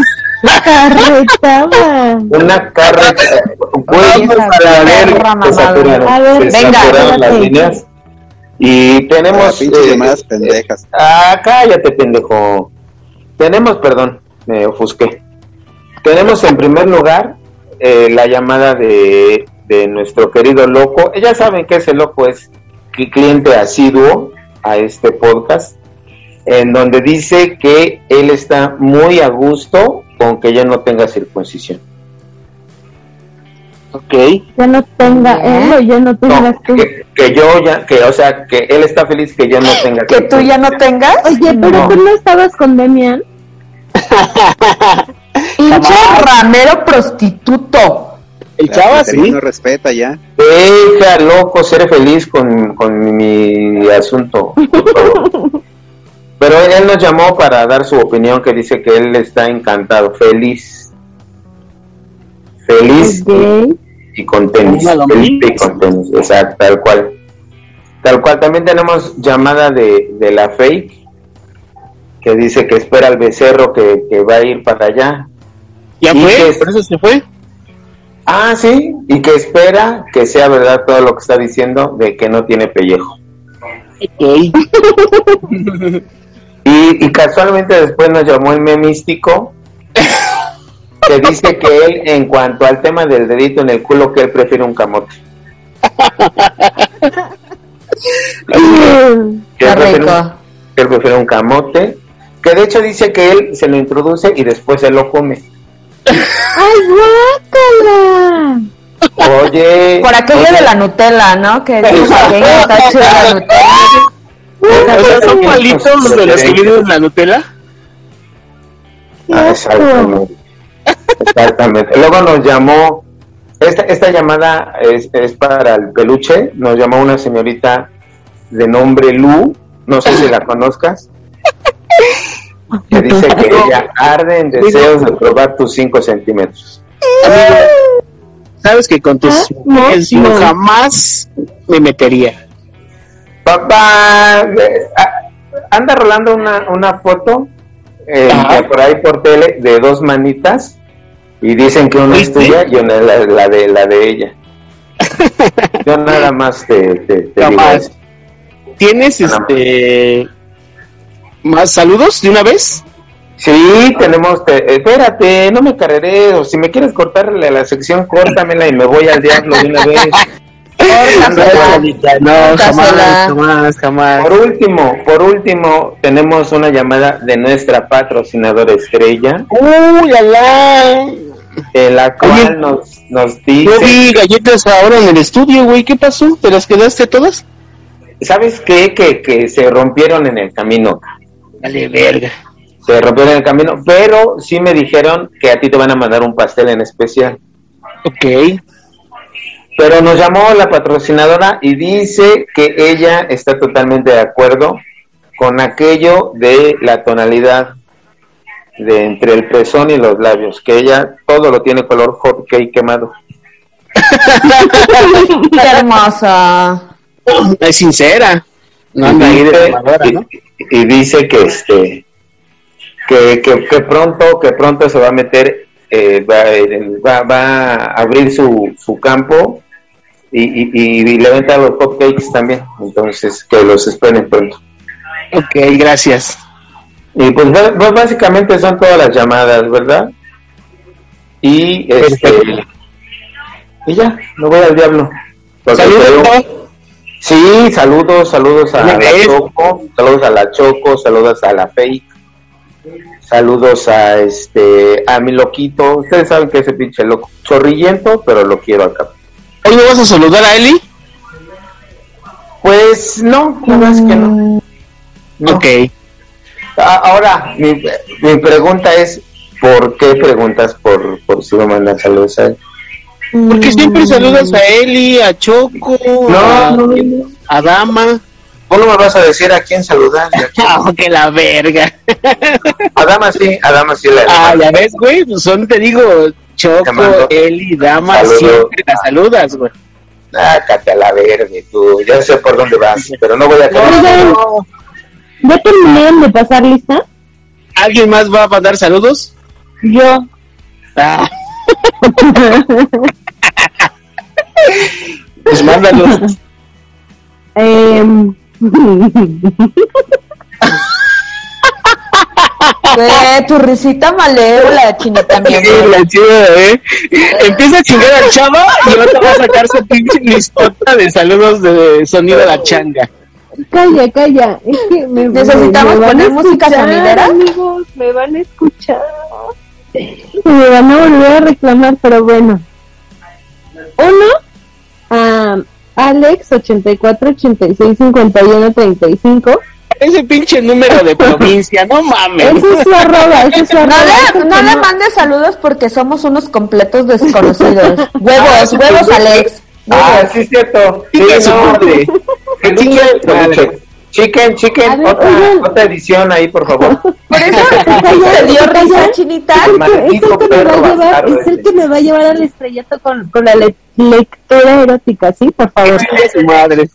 Carretada. Una carretada. Güey, para ver saturaron, A ver, se venga, saturaron las líneas. Y tenemos. eh, llamadas pendejas. Ah, cállate, pendejo. Tenemos, perdón, me ofusqué. Tenemos en primer lugar eh, la llamada de, de nuestro querido loco. Ya saben que ese loco es cli- cliente asiduo a este podcast, en donde dice que él está muy a gusto con que ya no tenga circuncisión. Ok. Ya no tenga él o ya no tengas tú. Que, que yo ya, que o sea, que él está feliz que ya no tenga ¿Que tú ya no tengas? Oye, pero No. tú no estabas con Demian. Pinche ramero prostituto. El chava sí. No respeta ya. Deja, loco, ser feliz con, con mi asunto. por favor. Pero él nos llamó para dar su opinión que dice que él está encantado, feliz. Feliz Ok. y con tenis. Feliz y con tenis, exacto, tal cual. Tal cual, también tenemos llamada de, de la fake que dice que espera al becerro que, que va a ir para allá. ¿Ya Y fue? que- ¿Por eso se fue? Ah, sí, y que espera que sea verdad todo lo que está diciendo de que no tiene pellejo. Ok. Y, y casualmente después nos llamó el memístico que dice que él, en cuanto al tema del dedito en el culo, que él prefiere un camote. Que él Qué prefiere un- rico. que él prefiere un camote, que de hecho dice que él se lo introduce y después se lo come. ¡Ay, guácala! Oye, Por aquello oye, de la Nutella, ¿no? Que dice que está chida la Nutella. O sea, son palitos de los que vienen en la Nutella. Ah, exactamente. Exactamente. Luego nos llamó, esta, esta llamada es, es para el peluche, nos llamó una señorita de nombre Lu, no sé si la conozcas, que dice que ella arde en deseos de probar tus 5 centímetros. Amigo, sabes que con tus Ah, mujeres no, yo no. jamás me metería. Papá, eh, ah, anda rolando una, una foto eh, por ahí por tele de dos manitas y dicen que una es tuya y una es la, la de la de ella. Yo nada más te, te, te digo eso. ¿Tienes Nada este más saludos de una vez? Sí, tenemos, te- espérate, no me carreré, o si me quieres cortarle la sección, córtamela y me voy al diablo de una vez. No, jamás, jamás, jamás. Por último, por último, tenemos una llamada de nuestra patrocinadora estrella, ¡Uy, la la! en la cual Oye. nos, nos Yo dice, vi galletas ahora en el estudio, güey. ¿Qué pasó? ¿Te las quedaste todas? ¿sabes qué? Que, que se rompieron en el camino. Dale, verga. Se rompieron en el camino, pero sí me dijeron que a ti te van a mandar un pastel en especial. Ok. Pero nos llamó la patrocinadora y dice que ella está totalmente de acuerdo con aquello de la tonalidad de entre el pezón y los labios, que ella todo lo tiene color hot cake quemado. Qué hermosa. Es sincera. No anda ahí de ¿no? Y- dice que este que, que, que pronto que pronto se va a meter eh, va, va, va a abrir su, su campo y, y, y le venta los hot cakes también entonces que los esperen pronto Ok, gracias. Y pues, pues básicamente son todas las llamadas, ¿verdad? Y este y ya, me voy al diablo. Saludos. Sí, saludos, saludos a la es. Choco, saludos a la Choco, saludos a la Fake, saludos a este a mi loquito. Ustedes saben que ese pinche loco chorrillento, pero lo quiero acá. ¿Hoy no vas a saludar a Eli? Pues no, la verdad es que no. No. Ok. Ahora, mi, mi pregunta es, ¿por qué preguntas por, por si me mandan saludos a él? Porque siempre saludas a Eli, a Choco, No, a, no, a Dama. Vos no me vas a decir a quién saludar. no. Ah, que la verga. A Dama sí, a Dama sí le Ah, ya ves, güey, pues son, te digo, Choco, Eli, Dama, siempre las saludas, güey. Sácate a la verga, tú. Ya sé por dónde vas, pero no voy a Oigan, ¿ya terminaron de pasar lista? ¿Alguien más va a mandar saludos? Yo. Ah. Pues mándalos. Em, Güey, tu risita malévola, chinita, mi Sí, amor. la chida, ¿eh? Empieza a chingar al chava y ahora va a sacar su pinche listota de saludos de sonido de la changa. calla, calla. Es que me, ¿Necesitamos me poner música sonidera? amigos, me van a escuchar. Me van a volver a reclamar, pero bueno. Uno, a Alex 84 86 51 35. Ese pinche número de provincia, no mames. Ese es su arroba, ese es su No arroba. le, no le mandes saludos porque somos unos completos desconocidos. Huevos, huevos, Alex. Ah, sí, es cierto. Sí, su no. madre. Chicken, chicken, chicken, chicken, ver, otra, oigan. otra edición ahí, por favor. Por eso te dio risa, chinita. Es el que- me va a llevar, es el que me va a llevar al estrellato con, con la le- lectura erótica, ¿sí? Por favor. Su madre.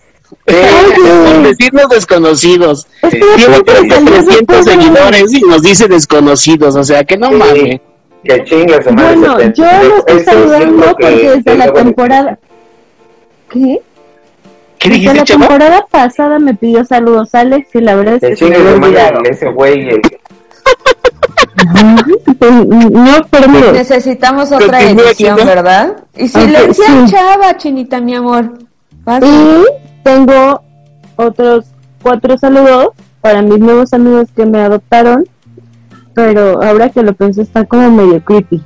Por decirnos desconocidos. Tiene creo que salir de 300 todo. seguidores y nos dice desconocidos, o sea que no mames. Que madre. Bueno, yo lo estoy saludando porque desde la temporada... ¿Qué? ¿Qué dijiste, la temporada pasada me pidió saludos Alex y la verdad es Que me había olvidado. ese güey. eh, No, pero Necesitamos otra edición. ¿verdad? Y Ok, silencia sí. chava, chinita, mi amor. Vas. y tengo otros cuatro saludos para mis nuevos amigos que me adoptaron, pero ahora que lo pienso está como medio creepy.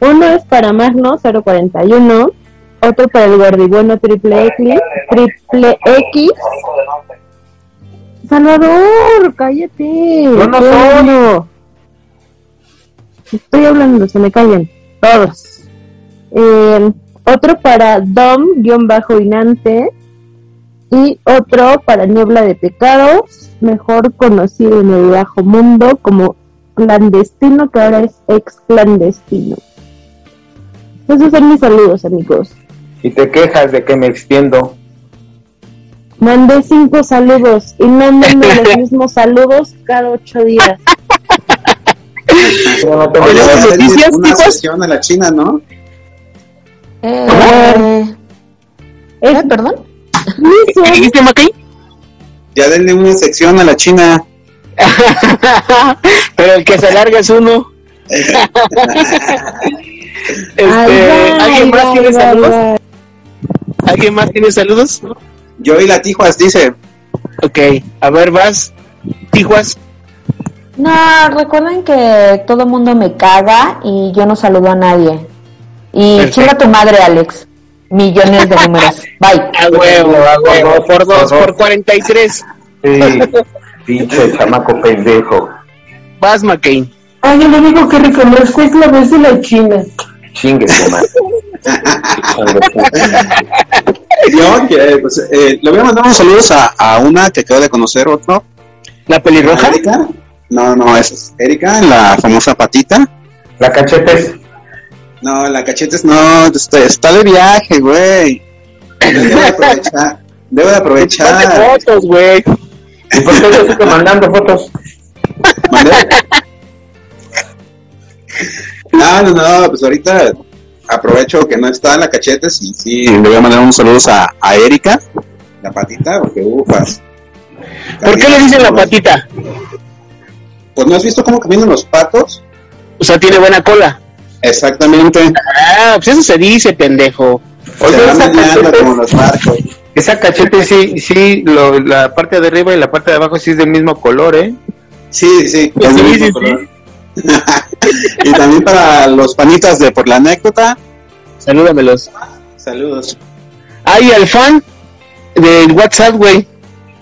Uno es para Magno 041, otro para el gordibueno triple X, triple X. Salvador, cállate. Yo no hablando. Estoy hablando, se me callan todos. Eh, otro para Dom-Inante y otro para Niebla de Pecados, mejor conocido en el bajo mundo como clandestino, que ahora es ex clandestino. Esos son mis saludos, amigos. Y te quejas de que me extiendo. Mandé cinco saludos y mándenme los mismos saludos cada ocho días. No tengo Oye, idea. ¿las noticias, una sesión a la China, ¿no? Eh, eh, perdón. ¿Qué dijiste, Mackay? Ya denle una sección a la China. Pero el que se larga es uno. Este, ¿Alguien más tiene saludos? ¿Alguien más tiene saludos? Yo y la Tijuas dice. Ok, a ver, vas. Tijuas. No, recuerden que todo el mundo me caga y yo no saludo a nadie. Y Perfecto. chinga tu madre, Alex. Millones de números. Bye. A huevo, a huevo. Por dos, por 43. Sí, pinche chamaco pendejo. Vas, McCain. Ay, lo único que reconozco es la voz de la China. Chingue su madre. Yo, que, pues, eh, le voy a mandar unos saludos a, a una que acabo de conocer, otro. ¿La pelirroja? Erika. No, no, es Erika, la famosa patita. La cachetes. No, la cachetes no, está de viaje, güey. Debo de aprovechar. Debo de aprovechar. fotos, güey. ¿Y por qué yo estoy mandando fotos? ¿Mandé? No, no, no, pues ahorita aprovecho que no está la cachetes y sí, le voy a mandar unos saludos a, a Erika, la patita, porque ufas. ¿Por qué le dicen la patita? Pues no has visto cómo caminan los patos. O sea, tiene buena cola. Exactamente. Ah, pues eso se dice, pendejo. Oye, Se van esa cachete, como los barcos. esa cachete sí, sí, lo, la parte de arriba y la parte de abajo sí es del mismo color, ¿eh? Sí, sí, Pues es del sí, mismo sí, color. y también para los panitas de por la anécdota, Salúdamelos. saludos. Ay, al fan del WhatsApp, güey.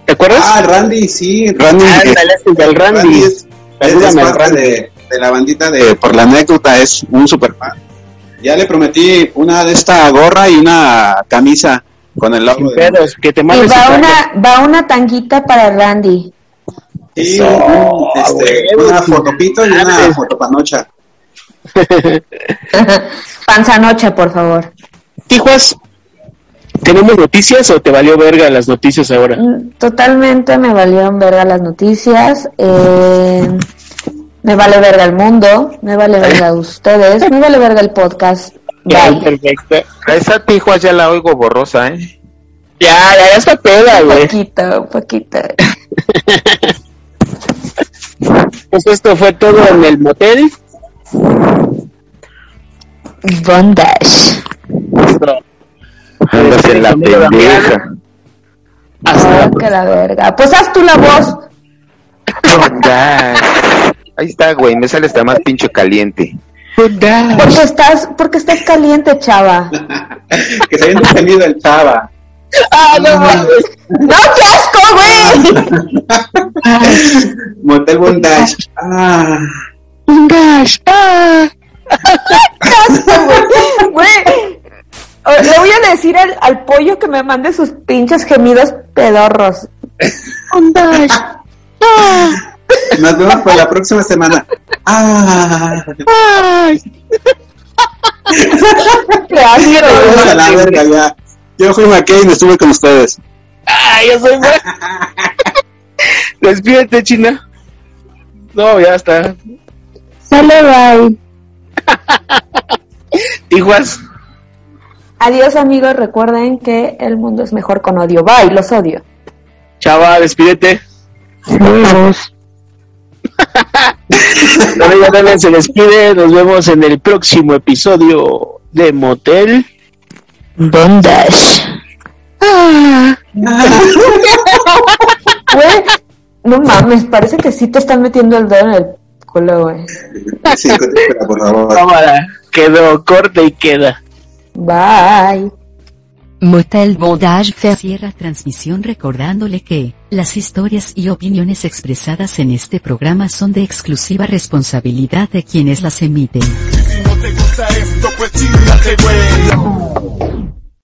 ¿Te acuerdas? Ah, Randy, sí, Randy. Ese es el Randy. es, es Salúdame al parte Randy. de, de la bandita de por la anécdota, es un super fan. Ya le prometí una de esta gorra y una camisa. Con el logo Sin de... que te Y va un una, va una tanguita para Randy. Sí, este, una fotopito y una fotopanocha. Panzanocha, por favor. Tijuas, ¿tenemos noticias o te valió verga las noticias ahora? Mm, Totalmente me valieron verga las noticias. eh, me vale verga el mundo. Me vale verga ustedes. Me vale verga el podcast. Ya, Bye. perfecto. A esa Tijuas ya la oigo borrosa, ¿eh? Ya, ya, ya está peda, Un güey. poquito, un poquito. Pues esto fue todo en el motel. Bondage. Andas en la pendeja. Ah, que la verga. Pues haz tú la voz. Ahí está, güey, me sale hasta más pinche caliente. Porque estás, porque estás caliente, chava. que se había entendido el chava. Ah, no mames. No, qué asco, güey. Motel Bondage. Ah. Bondage. Ah. Qué asco, güey. Le voy a decir al, al pollo que me mande sus pinches gemidos pedorros. Bondage. Ah. Nos vemos para la próxima semana. Ah. Ay. Qué Yo fui McCain, estuve con ustedes. Ay, yo soy. Despídete, China. No, ya está. Sale bye. Tijuas. Adiós, amigos. Recuerden que el mundo es mejor con odio. Bye, los odio. Chava, despídete. Vamos. Bueno, ya también se despide. Nos vemos en el próximo episodio de Motel. Bondage. Güey, no mames, parece que sí te están metiendo el dedo en el culo, güey. Sí, espera, por favor. Cámara. Quedó corta y queda. Bye. Motel Bondage Fair cierra transmisión recordándole que las historias y opiniones expresadas en este programa son de exclusiva responsabilidad de quienes las emiten. Si no te gusta esto, pues